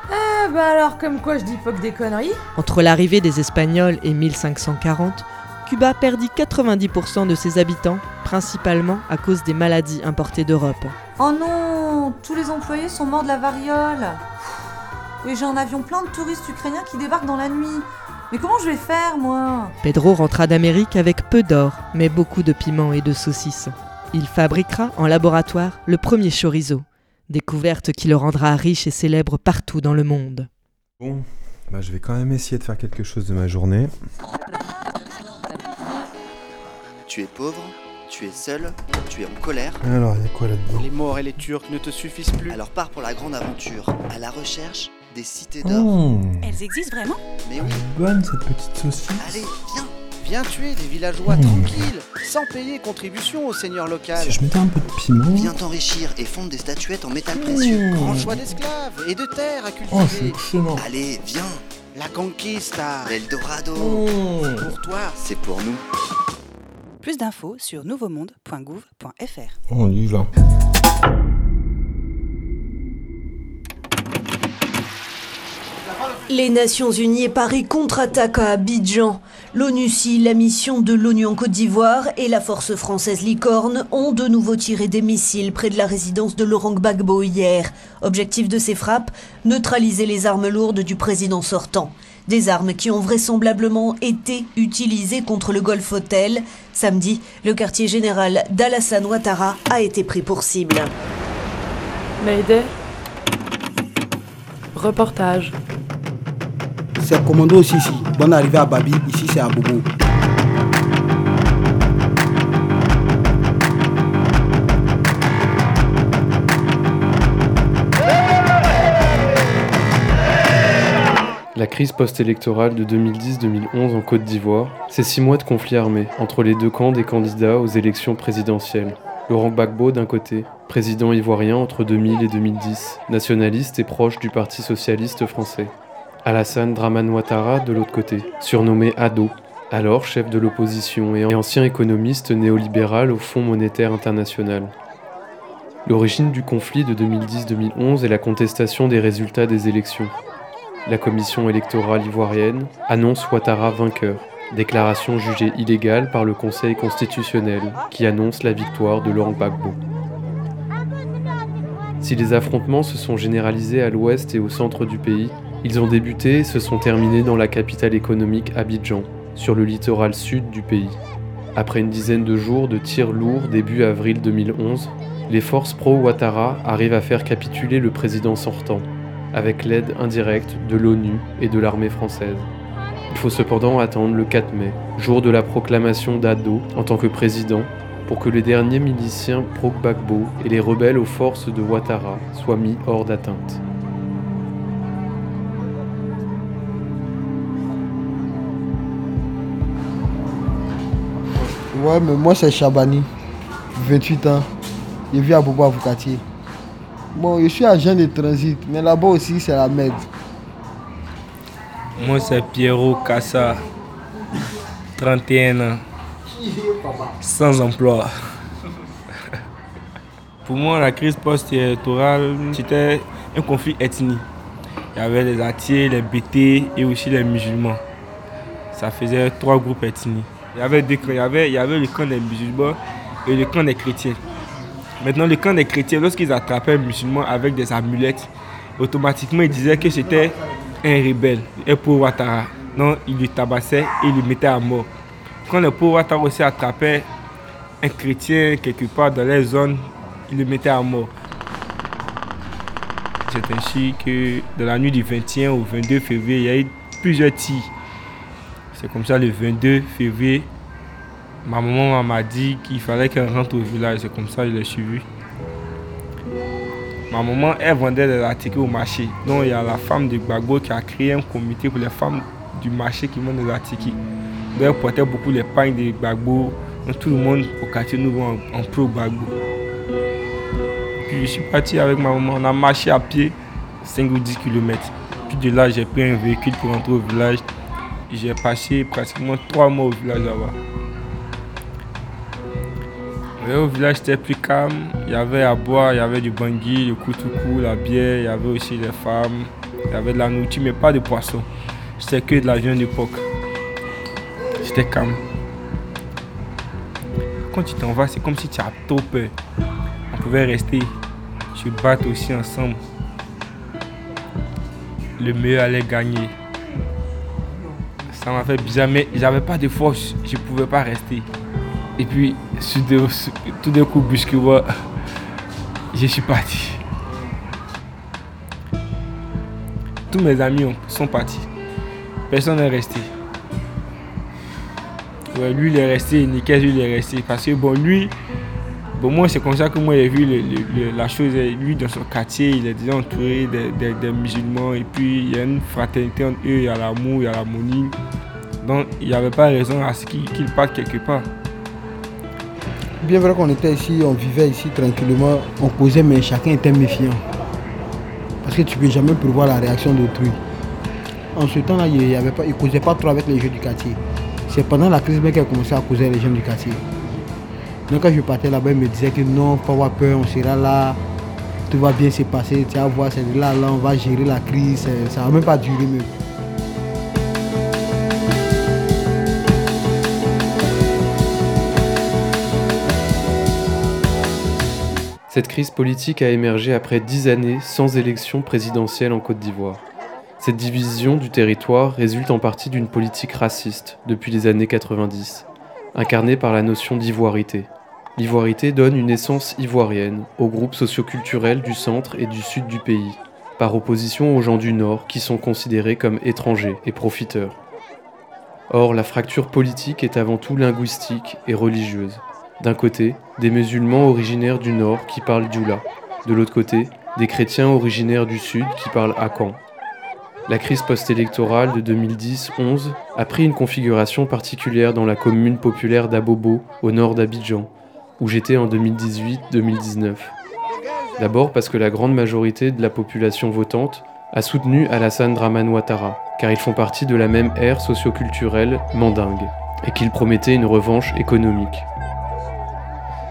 Ah bah alors, comme quoi je dis pas que des conneries Entre l'arrivée des Espagnols et 1540, Cuba perdit 90% de ses habitants, principalement à cause des maladies importées d'Europe. Oh non Tous les employés sont morts de la variole Et j'ai un avion plein de touristes ukrainiens qui débarquent dans la nuit. Mais comment je vais faire, moi? Pedro rentra d'Amérique avec peu d'or, mais beaucoup de piments et de saucisses. Il fabriquera en laboratoire le premier chorizo, découverte qui le rendra riche et célèbre partout dans le monde. Bon, bah je vais quand même essayer de faire quelque chose de ma journée. Tu es pauvre, tu es seul, tu es en colère. Alors, il y a quoi là-dedans Les morts et les Turcs ne te suffisent plus. Alors pars pour la grande aventure, à la recherche des cités d'or. Oh. Elles existent vraiment? Mais oui. Bonne cette petite saucisse. Allez, viens Viens tuer des villageois Mmh. tranquilles, sans payer contribution au seigneur local. Si je mettais un peu de piment. Viens t'enrichir et fondre des statuettes en métal précieux. Mmh. Grand choix d'esclaves et de terres à Oh, c'est cultiver. excellent. Allez, viens La conquista L'Eldorado Mmh. Pour toi, c'est pour nous. Plus d'infos sur nouveaumonde.gouv.fr. On y va. Les Nations Unies et Paris contre-attaquent à Abidjan. L'ONUCI, la mission de l'ONU en Côte d'Ivoire et la force française Licorne ont de nouveau tiré des missiles près de la résidence de Laurent Gbagbo hier. Objectif de ces frappes, neutraliser les armes lourdes du président sortant. Des armes qui ont vraisemblablement été utilisées contre le Golf Hotel. Samedi, le quartier général d'Alassane Ouattara a été pris pour cible. Mayday. Reportage. C'est commando aussi ici. Bonne arrivée à Babi, ici c'est à Bobo. La crise post-électorale de 2010-2011 en Côte d'Ivoire, c'est six mois de conflit armé entre les deux camps des candidats aux élections présidentielles. Laurent Gbagbo d'un côté, président ivoirien entre 2000 et 2010, nationaliste et proche du Parti socialiste français. Alassane Draman Ouattara de l'autre côté, surnommé Ado, alors chef de l'opposition et ancien économiste néolibéral au Fonds monétaire international. L'origine du conflit de 2010-2011 est la contestation des résultats des élections. La commission électorale ivoirienne annonce Ouattara vainqueur, déclaration jugée illégale par le Conseil constitutionnel qui annonce la victoire de Laurent Gbagbo. Si les affrontements se sont généralisés à l'ouest et au centre du pays, ils ont débuté et se sont terminés dans la capitale économique Abidjan, sur le littoral sud du pays. Après une dizaine de jours de tirs lourds début avril 2011, les forces pro-Ouattara arrivent à faire capituler le président sortant, avec l'aide indirecte de l'ONU et de l'armée française. Il faut cependant attendre le 4 mai, jour de la proclamation d'Ado en tant que président, pour que les derniers miliciens pro-Gbagbo et les rebelles aux forces de Ouattara soient mis hors d'atteinte. Ouais, mais moi c'est Chabani. 28 ans. Je vis à Bobo Avocatier. Bon, je suis agent de transit, mais là-bas aussi, c'est la merde. Moi, c'est Pierrot Cassa, 31 ans, sans emploi. Pour moi, la crise post-électorale, c'était un conflit ethnique. Il y avait les Atiers, les BT et aussi les musulmans. Ça faisait trois groupes ethniques. Il y avait deux camps. Il y avait, il y avait le camp des musulmans et le camp des chrétiens. Maintenant, le camp des chrétiens, lorsqu'ils attrapaient un musulman avec des amulettes, automatiquement ils disaient que c'était un rebelle, un pauvre Ouattara. Non, ils le tabassaient et ils le mettaient à mort. Quand le pauvre Ouattara aussi attrapait un chrétien quelque part dans les zones, ils le mettaient à mort. C'est ainsi que dans la nuit du 21 au 22 février, il y a eu plusieurs tirs. C'est comme ça le 22 février, ma maman m'a dit qu'il fallait qu'elle rentre au village. C'est comme ça que je l'ai suivi. Ma maman, elle vendait des articles au marché. Donc il y a la femme de Gbagbo qui a créé un comité pour les femmes du marché qui vendent des articles. Donc elle portait beaucoup les pagnes de Gbagbo. Donc tout le monde au quartier nous en, en pro Gbagbo. Puis je suis parti avec ma maman. On a marché à pied 5 ou 10 km. Puis de là, j'ai pris un véhicule pour rentrer au village. J'ai passé pratiquement 3 mois au village là-bas. Au village, c'était plus calme. Il y avait à boire, il y avait du bangui, le koutoukou, la bière, il y avait aussi les femmes, il y avait de la nourriture, mais pas de poisson. C'était que de la viande d'époque. C'était calme. Quand tu t'en vas, c'est comme si tu as trop peur. On pouvait rester, se battre aussi ensemble. Le meilleur allait gagner. Ça m'a fait bizarre, mais j'avais pas de force, je pouvais pas rester. Et puis, tout d'un coup, brusquement, je suis parti. Tous mes amis sont partis. Personne n'est resté. Ouais, lui, il est resté, Nickel, lui, il est resté. Parce que, bon, lui, bon, moi, c'est comme ça que moi, j'ai vu le, la chose. Lui, dans son quartier, il est déjà entouré des, musulmans. Et puis, il y a une fraternité entre eux, il y a l'amour, il y a l'harmonie. Donc, il n'y avait pas raison à ce qu'il qu parte quelque part bien vrai qu'on était ici, on vivait ici tranquillement, on causait, mais chacun était méfiant. Parce que tu ne peux jamais prévoir la réaction d'autrui. En ce temps-là, il ne causait pas trop avec les jeunes du quartier. C'est pendant la crise qu'il a commencé à causer les jeunes du quartier. Donc quand je partais là-bas, il me disait que non, pas avoir peur, on sera là, tout va bien se passer, tu vas voir, c'est là, là, on va gérer la crise, ça ne va même pas durer même. Cette crise politique a émergé après dix années sans élection présidentielle en Côte d'Ivoire. Cette division du territoire résulte en partie d'une politique raciste depuis les années 90, incarnée par la notion d'ivoirité. L'ivoirité donne une essence ivoirienne aux groupes socioculturels du centre et du sud du pays, par opposition aux gens du nord qui sont considérés comme étrangers et profiteurs. Or, la fracture politique est avant tout linguistique et religieuse. D'un côté, des musulmans originaires du nord qui parlent dioula. De l'autre côté, des chrétiens originaires du sud qui parlent akan. La crise post-électorale de 2010-11 a pris une configuration particulière dans la commune populaire d'Abobo, au nord d'Abidjan, où j'étais en 2018-2019. D'abord parce que la grande majorité de la population votante a soutenu Alassane Draman Ouattara, car ils font partie de la même ère socioculturelle mandingue, et qu'ils promettaient une revanche économique.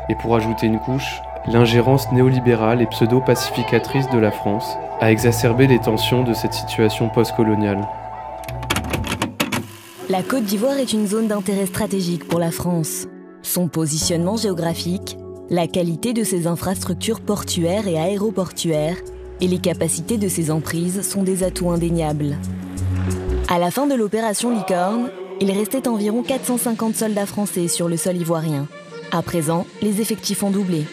Et pour ajouter une couche, l'ingérence néolibérale et pseudo-pacificatrice de la France a exacerbé les tensions de cette situation postcoloniale. La Côte d'Ivoire est une zone d'intérêt stratégique pour la France. Son positionnement géographique, la qualité de ses infrastructures portuaires et aéroportuaires et les capacités de ses emprises sont des atouts indéniables. À la fin de l'opération Licorne, il restait environ 450 soldats français sur le sol ivoirien. À présent, les effectifs ont doublé.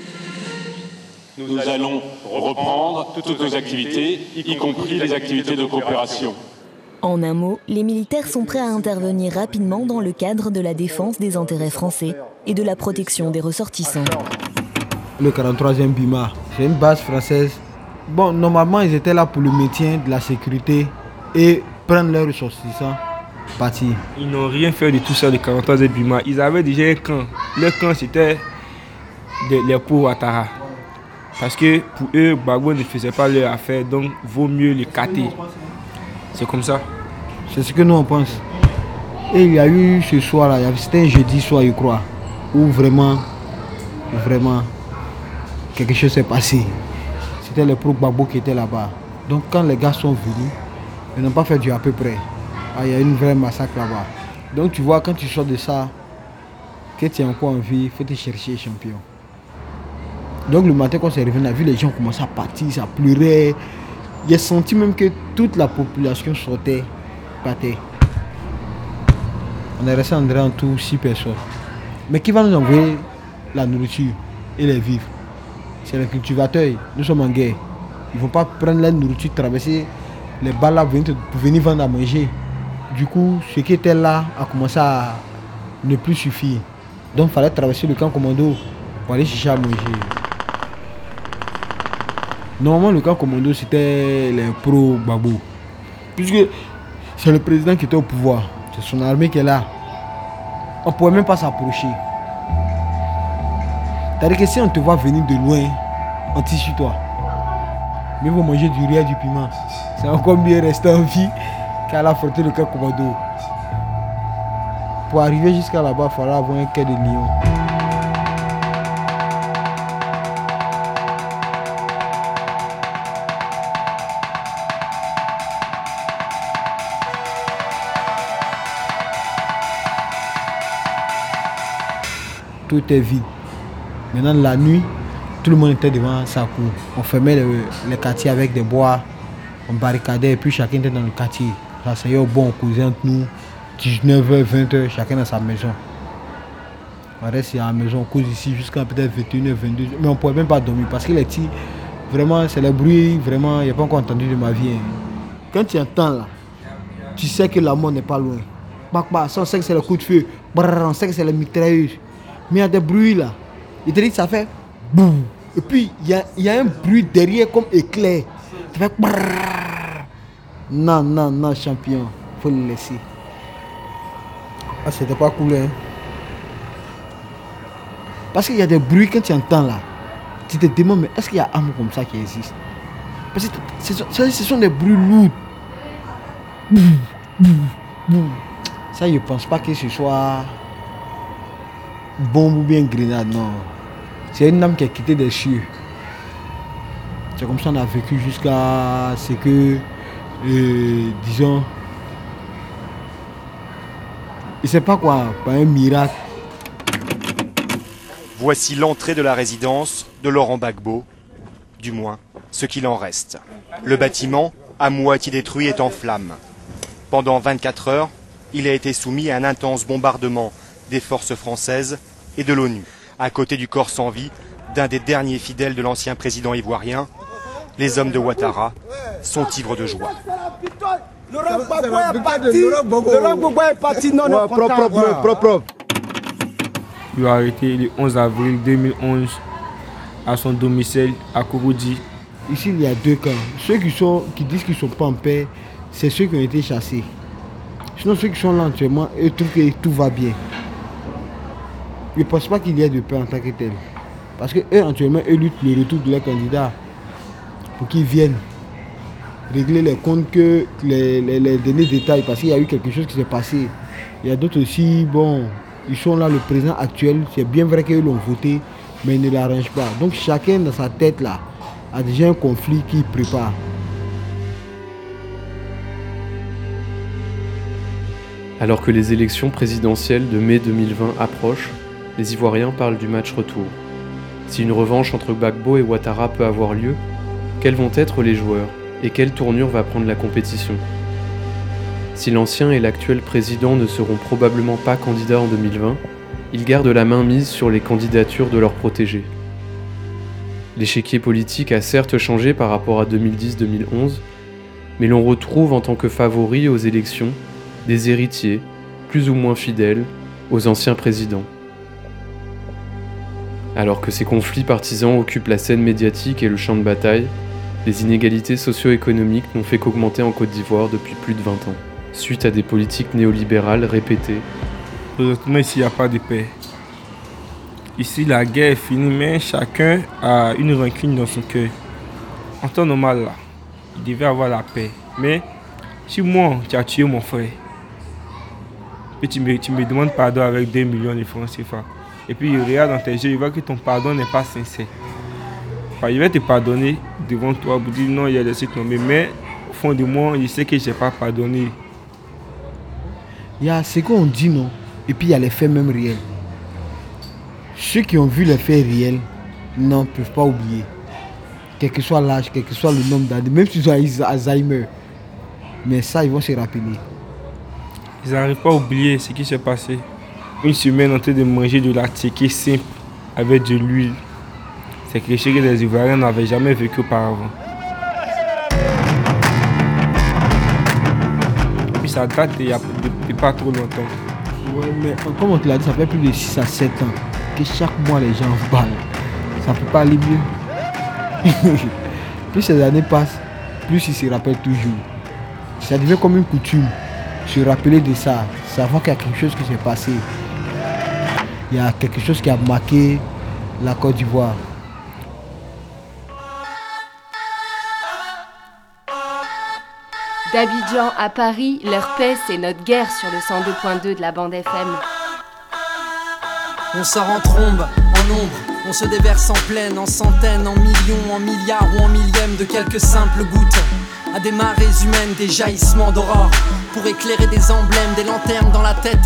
Nous allons reprendre toutes nos activités, y compris les activités de coopération. En un mot, les militaires sont prêts à intervenir rapidement dans le cadre de la défense des intérêts français et de la protection des ressortissants. Le 43e BIMA, c'est une base française. Bon, normalement, ils étaient là pour le maintien de la sécurité et prendre leurs ressortissants Ils n'ont rien fait de tout ça, de 43 Bima. Ils avaient déjà un camp. Leur camp, c'était les pour Ouattara. Parce que pour eux, Gbagbo ne faisait pas leur affaire, donc vaut mieux le cater. C'est comme ça. C'est ce que nous on pense. Et il y a eu ce soir-là, c'était un jeudi soir, je crois, où vraiment, vraiment, quelque chose s'est passé. C'était les pro Gbagbo qui étaient là-bas. Donc quand les gars sont venus, ils n'ont pas fait du à peu près. Ah, il y a une vraie massacre là-bas. Donc tu vois, quand tu sors de ça, que tu es encore en vie, il faut te chercher champion. Donc le matin quand c'est revenu, on a vu les gens commencer à partir, ça pleurait. J'ai senti même que toute la population sortait, partait. On est resté en en tout six personnes. Mais qui va nous envoyer la nourriture et les vivres? C'est les cultivateurs. Nous sommes en guerre. Ils ne vont pas prendre la nourriture, traverser les balles pour venir vendre à manger. Du coup, ce qui était là a commencé à ne plus suffire. Donc il fallait traverser le camp commando pour aller chercher à manger. Normalement, le camp commando, c'était les pro-Babo. Puisque c'est le président qui était au pouvoir. C'est son armée qui est là. On ne pouvait même pas s'approcher. C'est-à-dire que si on te voit venir de loin, on tire sur toi. Mais vous manger du riz et du piment. C'est encore mieux rester en vie qu'à affronter le camp commando. Pour arriver jusqu'à là-bas, il fallait avoir un quai de lion. tout est vide. Maintenant, la nuit, tout le monde était devant sa cour. On fermait le- les quartiers avec des bois, on barricadait, et puis chacun était dans le quartier. Au bon, entre nous, 19h, 20h, chacun dans sa maison. On reste à la maison, on cause ici jusqu'à peut-être 21h, 22h, mais on ne pouvait même pas dormir parce que les tirs, vraiment, c'est le bruit, vraiment, il n'y a pas encore entendu de ma vie. hein. Quand tu entends là, tu sais que la mort n'est pas loin. Bac, ça, on sait que c'est le coup de feu. On sait que c'est la mitrailleuse. Mais il y a des bruits là. Il te dit que ça fait boum. Et puis il y a, y a un bruit derrière comme éclair. Ça fait brrr. Non, non, non, champion. Faut le laisser. Ah, c'était pas cool, hein. Parce qu'il y a des bruits quand tu entends là. Tu te demandes, mais est-ce qu'il y a armes comme ça qui existent Parce que ce sont, des bruits lourds. Ça, je pense pas que ce soit bombe ou bien grenade, non. C'est une âme qui a quitté des cieux. C'est comme ça qu'on a vécu jusqu'à ce que, euh, disons, je sais pas quoi, par un miracle, Voici l'entrée de la résidence de Laurent Gbagbo, du moins ce qu'il en reste. Le bâtiment, à moitié détruit, est en flammes. Pendant 24 heures, il a été soumis à un intense bombardement des forces françaises et de l'ONU. À côté du corps sans vie d'un des derniers fidèles de l'ancien président ivoirien, les hommes de Ouattara sont ivres de joie. Il a arrêté le 11 avril 2011 à son domicile à Kouroudi. Ici, il y a deux camps. Ceux qui, sont, qui disent qu'ils ne sont pas en paix, c'est ceux qui ont été chassés. Sinon, ceux qui sont là actuellement, eux trouvent que tout va bien. Je ne pense pas qu'il y ait de paix en tant que tel. Parce que eux, actuellement, eux luttent le retour de leurs candidats pour qu'ils viennent régler les comptes que les, les, les derniers détails, parce qu'il y a eu quelque chose qui s'est passé. Il y a d'autres aussi, bon, ils sont là, le président actuel, c'est bien vrai qu'ils l'ont voté, mais ils ne l'arrangent pas. Donc chacun dans sa tête là a déjà un conflit qu'il prépare. Alors que les élections présidentielles de mai 2020 approchent, les Ivoiriens parlent du match retour. Si une revanche entre Gbagbo et Ouattara peut avoir lieu, quels vont être les joueurs et quelle tournure va prendre la compétition? Si l'ancien et l'actuel président ne seront probablement pas candidats en 2020, ils gardent la main mise sur les candidatures de leurs protégés. L'échiquier politique a certes changé par rapport à 2010-2011, mais l'on retrouve en tant que favoris aux élections des héritiers, plus ou moins fidèles, aux anciens présidents. Alors que ces conflits partisans occupent la scène médiatique et le champ de bataille, les inégalités socio-économiques n'ont fait qu'augmenter en Côte d'Ivoire depuis plus de 20 ans, suite à des politiques néolibérales répétées. Présentement, ici, il n'y a pas de paix. Ici, la guerre est finie, mais chacun a une rancune dans son cœur. En temps normal, là, il devait avoir la paix. Mais si moi, tu as tué mon frère, puis tu me, tu me demandes pardon avec 2 millions de francs CFA, et puis il regarde dans tes yeux, il voit que ton pardon n'est pas sincère. Enfin, il va te pardonner devant toi pour dire non, il a laissé tomber. Mais au fond de moi, il sait que je n'ai pas pardonné. Il y a ce qu'on dit, non? Et puis il y a les faits même réels. Ceux qui ont vu les faits réels n'en peuvent pas oublier. Quel que soit l'âge, quel que soit le nombre d'années, même s'ils ont Alzheimer. Mais ça, ils vont se rappeler. Ils n'arrivent pas à oublier ce qui s'est passé. Une semaine en train de manger de la simple avec de l'huile. C'est quelque chose que les Ivoiriens n'avaient jamais vécu auparavant. Puis ça date il n'y a pas trop longtemps. Ouais, mais comme on te l'a dit, ça fait plus de 6 à 7 ans que chaque mois les gens ballent. Ça ne peut pas aller mieux. plus ces années passent, plus ils se rappellent toujours. Ça devient comme une coutume. Se rappeler de ça, savoir qu'il y a quelque chose qui s'est passé. Il y a quelque chose qui a marqué la Côte d'Ivoire. D'Abidjan à Paris, leur paix, c'est notre guerre sur le 102.2 de la bande FM. On sort en trombe, en ombre, on se déverse en pleine, en centaines, en millions, en milliards ou en millièmes de quelques simples gouttes. À des marées humaines, des jaillissements d'aurore, pour éclairer des emblèmes, des lanternes dans la tête.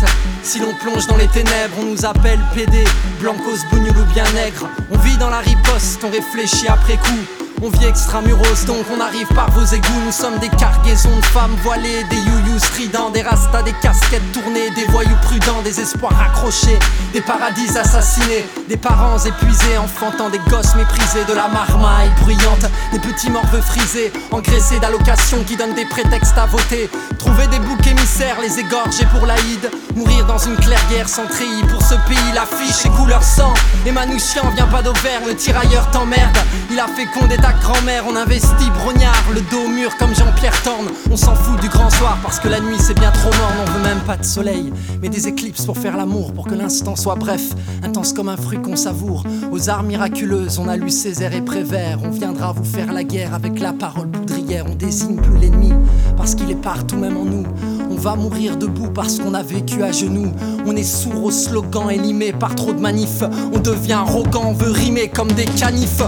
Si l'on plonge dans les ténèbres, on nous appelle PD, blancos, bougnoul ou bien nègre. On vit dans la riposte, on réfléchit après coup. On vit extramuros, donc on arrive par vos égouts. Nous sommes des cargaisons de femmes voilées, des youyous stridents, des rastas, des casquettes tournées, des voyous prudents, des espoirs accrochés, des paradis assassinés, des parents épuisés, enfantant des gosses méprisés, de la marmaille bruyante, des petits morveux frisés, engraissés d'allocations qui donnent des prétextes à voter. Trouver des boucs émissaires, les égorger pour l'Aïd, mourir dans une clairière sans treillis pour ce pays, l'affiche et couleur sang. Et Manouchian vient pas d'Auvergne, le tirailleur t'emmerde, il a fécondé ta grand-mère, on investit brognard, le dos mûr comme Jean-Pierre Torne. On s'en fout du grand soir parce que la nuit c'est bien trop mort, on veut même pas de soleil, mais des éclipses pour faire l'amour, pour que l'instant soit bref, intense comme un fruit qu'on savoure. Aux arts miraculeuses, on a lu Césaire et Prévert, on viendra vous faire la guerre avec la parole poudrière, on désigne plus l'ennemi parce qu'il est partout même en nous. On va mourir debout parce qu'on a vécu à genoux. On est sourd aux slogans élimés par trop de manifs. On devient arrogant, on veut rimer comme des canifs.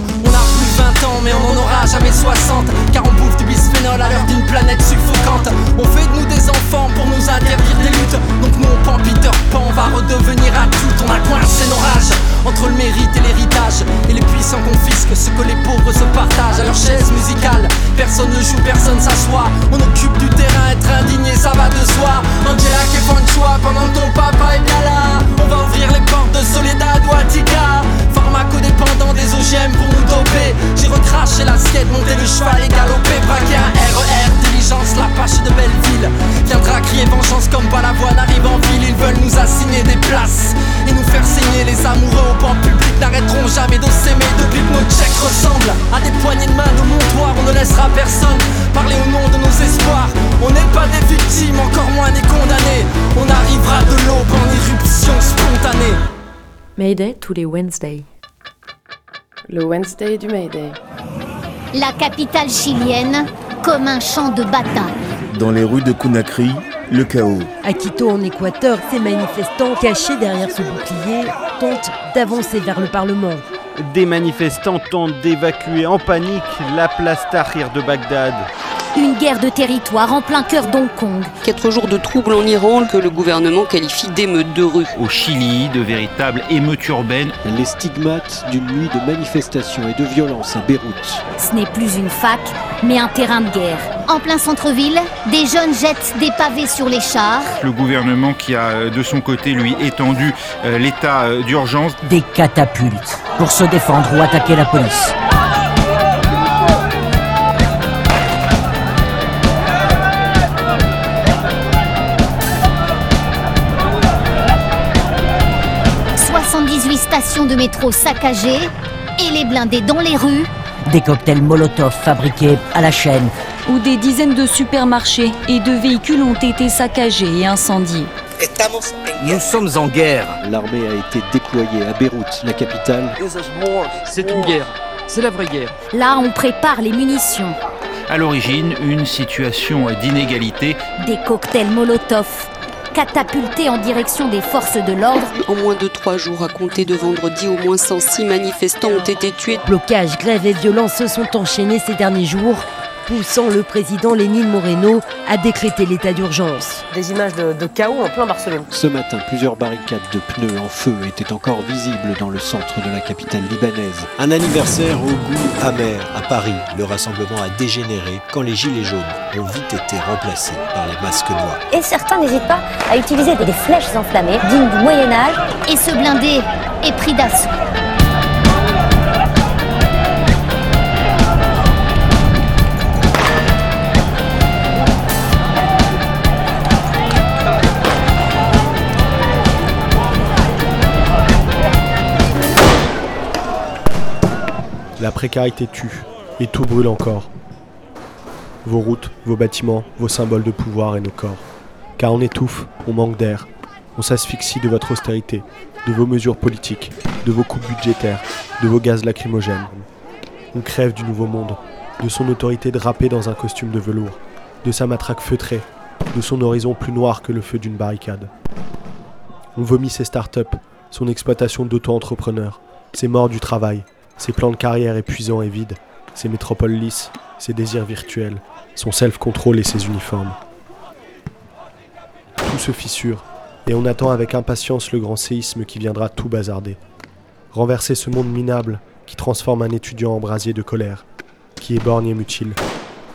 20 ans, mais on n'en aura jamais 60. Car on bouffe du bisphénol à l'heure d'une planète suffocante. On fait de nous des enfants pour nous interdire des luttes. Donc nous on Peter Pan, on va redevenir adulte. On a coincé nos rages entre le mérite et l'héritage. Et les puissants confisquent ce que les pauvres se partagent à leur chaise musicale. Personne ne joue, personne s'assoit. On occupe du terrain, être indigné, ça va de soi. Angela qui est de choix pendant que ton papa est bien là. On va ouvrir les portes de Soledad ou Attica. Des OGM pour nous doper. J'ai recraché l'assiette, monté le cheval et galopé. Braqué un RER, diligence, la pâche de Belleville. Viendra crier vengeance comme pas la voix n'arrive en ville. Ils veulent nous assigner des places et nous faire saigner. Les amoureux au banc public n'arrêteront jamais de s'aimer depuis que nos checks ressemblent à des poignées de main de montoir. On ne laissera personne parler au nom de nos espoirs. On n'est pas des victimes, encore moins des condamnés. On arrivera de l'aube en irruption spontanée. Mayday tous les Wednesdays. Le Wednesday du Mayday. La capitale chilienne comme un champ de bataille. Dans les rues de Conakry, le chaos. À Quito, en Équateur, ces manifestants cachés derrière ce bouclier tentent d'avancer vers le Parlement. Des manifestants tentent d'évacuer en panique la place Tahrir de Bagdad. Une guerre de territoire en plein cœur d'Hong Kong. Quatre jours de troubles en Iran que le gouvernement qualifie d'émeutes de rue. Au Chili, de véritables émeutes urbaines. Les stigmates d'une nuit de manifestations et de violence à Beyrouth. Ce n'est plus une fac, mais un terrain de guerre. En plein centre-ville, des jeunes jettent des pavés sur les chars. Le gouvernement qui a de son côté, lui, étendu euh, l'état euh, d'urgence. Des catapultes pour se défendre ou attaquer la police. Stations de métro saccagées et les blindés dans les rues. Des cocktails Molotov fabriqués à la chaîne. Où des dizaines de supermarchés et de véhicules ont été saccagés et incendiés. Nous sommes en guerre. L'armée a été déployée à Beyrouth, la capitale. C'est une guerre. C'est la vraie guerre. Là, on prépare les munitions. À l'origine, une situation d'inégalité. Des cocktails Molotov catapultés en direction des forces de l'ordre. En moins de trois jours à compter de vendredi, au moins 106 manifestants ont été tués. Blocages, grèves et violences se sont enchaînés ces derniers jours poussant le président Lénine Moreno à décréter l'état d'urgence. Des images de, de, chaos en plein Barcelone. Ce matin, plusieurs barricades de pneus en feu étaient encore visibles dans le centre de la capitale libanaise. Un anniversaire au goût amer. À Paris, le rassemblement a dégénéré quand les gilets jaunes ont vite été remplacés par les masques noirs. Et certains n'hésitent pas à utiliser des flèches enflammées dignes du Moyen Âge. Et ce blindé est pris d'assaut. La précarité tue, et tout brûle encore. Vos routes, vos bâtiments, vos symboles de pouvoir et nos corps. Car on étouffe, on manque d'air, on s'asphyxie de votre austérité, de vos mesures politiques, de vos coupes budgétaires, de vos gaz lacrymogènes. On crève du nouveau monde, de son autorité drapée dans un costume de velours, de sa matraque feutrée, de son horizon plus noir que le feu d'une barricade. On vomit ses start-up, son exploitation d'auto-entrepreneurs, ses morts du travail, ses plans de carrière épuisants et vides, ses métropoles lisses, ses désirs virtuels, son self-control et ses uniformes. Tout se fissure, et on attend avec impatience le grand séisme qui viendra tout bazarder. Renverser ce monde minable qui transforme un étudiant en brasier de colère, qui éborgne et mutile,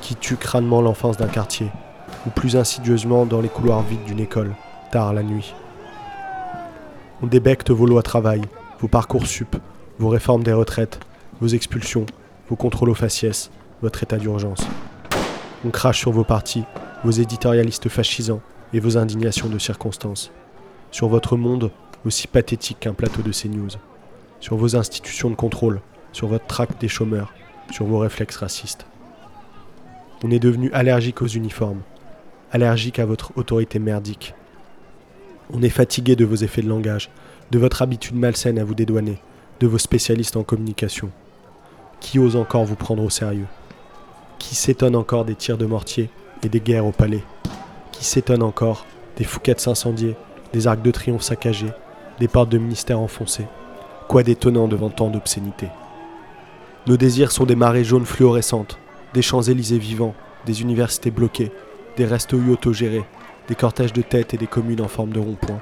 qui tue crânement l'enfance d'un quartier, ou plus insidieusement dans les couloirs vides d'une école, tard la nuit. On débecte vos lois travail, vos parcours sup, vos réformes des retraites, vos expulsions, vos contrôles aux faciès, votre état d'urgence. On crache sur vos partis, vos éditorialistes fascisants et vos indignations de circonstances. Sur votre monde, aussi pathétique qu'un plateau de CNews. Sur vos institutions de contrôle, sur votre tract des chômeurs, sur vos réflexes racistes. On est devenu allergique aux uniformes, allergique à votre autorité merdique. On est fatigué de vos effets de langage, de votre habitude malsaine à vous dédouaner, de vos spécialistes en communication. Qui ose encore vous prendre au sérieux Qui s'étonne encore des tirs de mortier et des guerres au palais Qui s'étonne encore des fouquettes incendiées, des arcs de triomphe saccagés, des portes de ministère enfoncées Quoi d'étonnant devant tant d'obscénités Nos désirs sont des marées jaunes fluorescentes, des Champs-Élysées vivants, des universités bloquées, des restos autogérés, des cortèges de têtes et des communes en forme de rond-point.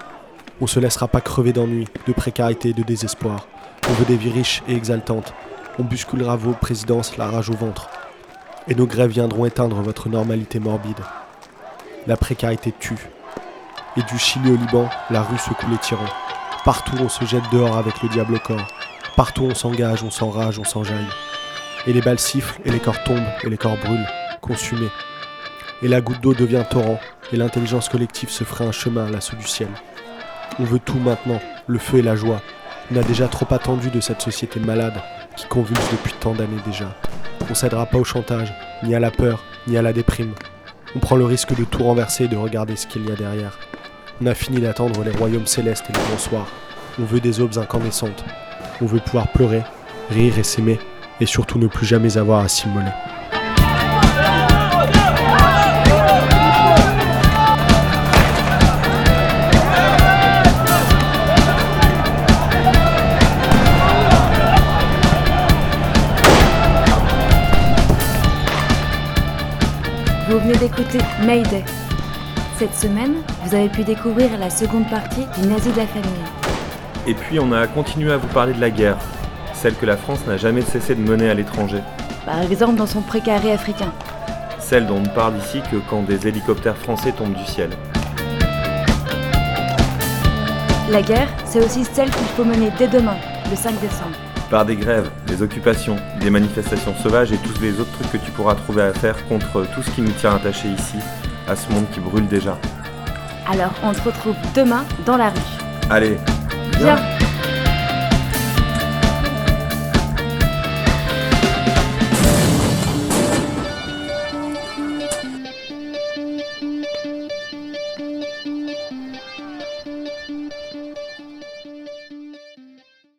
On se laissera pas crever d'ennui, de précarité et de désespoir. On veut des vies riches et exaltantes. On bousculera vos présidences la rage au ventre. Et nos grèves viendront éteindre votre normalité morbide. La précarité tue. Et du Chili au Liban, la rue secoue les tyrans. Partout on se jette dehors avec le diable au corps. Partout on s'engage, on s'enrage, on s'enjaille. Et les balles sifflent, et les corps tombent, et les corps brûlent, consumés. Et la goutte d'eau devient torrent, et l'intelligence collective se ferait un chemin à l'assaut du ciel. On veut tout maintenant, le feu et la joie. On a déjà trop attendu de cette société malade qui convulse depuis tant d'années déjà. On cédera pas au chantage, ni à la peur, ni à la déprime. On prend le risque de tout renverser et de regarder ce qu'il y a derrière. On a fini d'attendre les royaumes célestes et les bonsoirs. On veut des aubes incandescentes. On veut pouvoir pleurer, rire et s'aimer, et surtout ne plus jamais avoir à s'immoler. D'écouter Mayday. Cette semaine, vous avez pu découvrir la seconde partie du Nazi de la famille. Et puis on a continué à vous parler de la guerre, celle que la France n'a jamais cessé de mener à l'étranger. Par exemple dans son précaré africain. Celle dont on ne parle ici que quand des hélicoptères français tombent du ciel. La guerre, c'est aussi celle qu'il faut mener dès demain, le 5 décembre. Par des grèves, des occupations, des manifestations sauvages et tous les autres trucs que tu pourras trouver à faire contre tout ce qui nous tient attachés ici, à ce monde qui brûle déjà. Alors on se retrouve demain dans la rue. Allez, viens.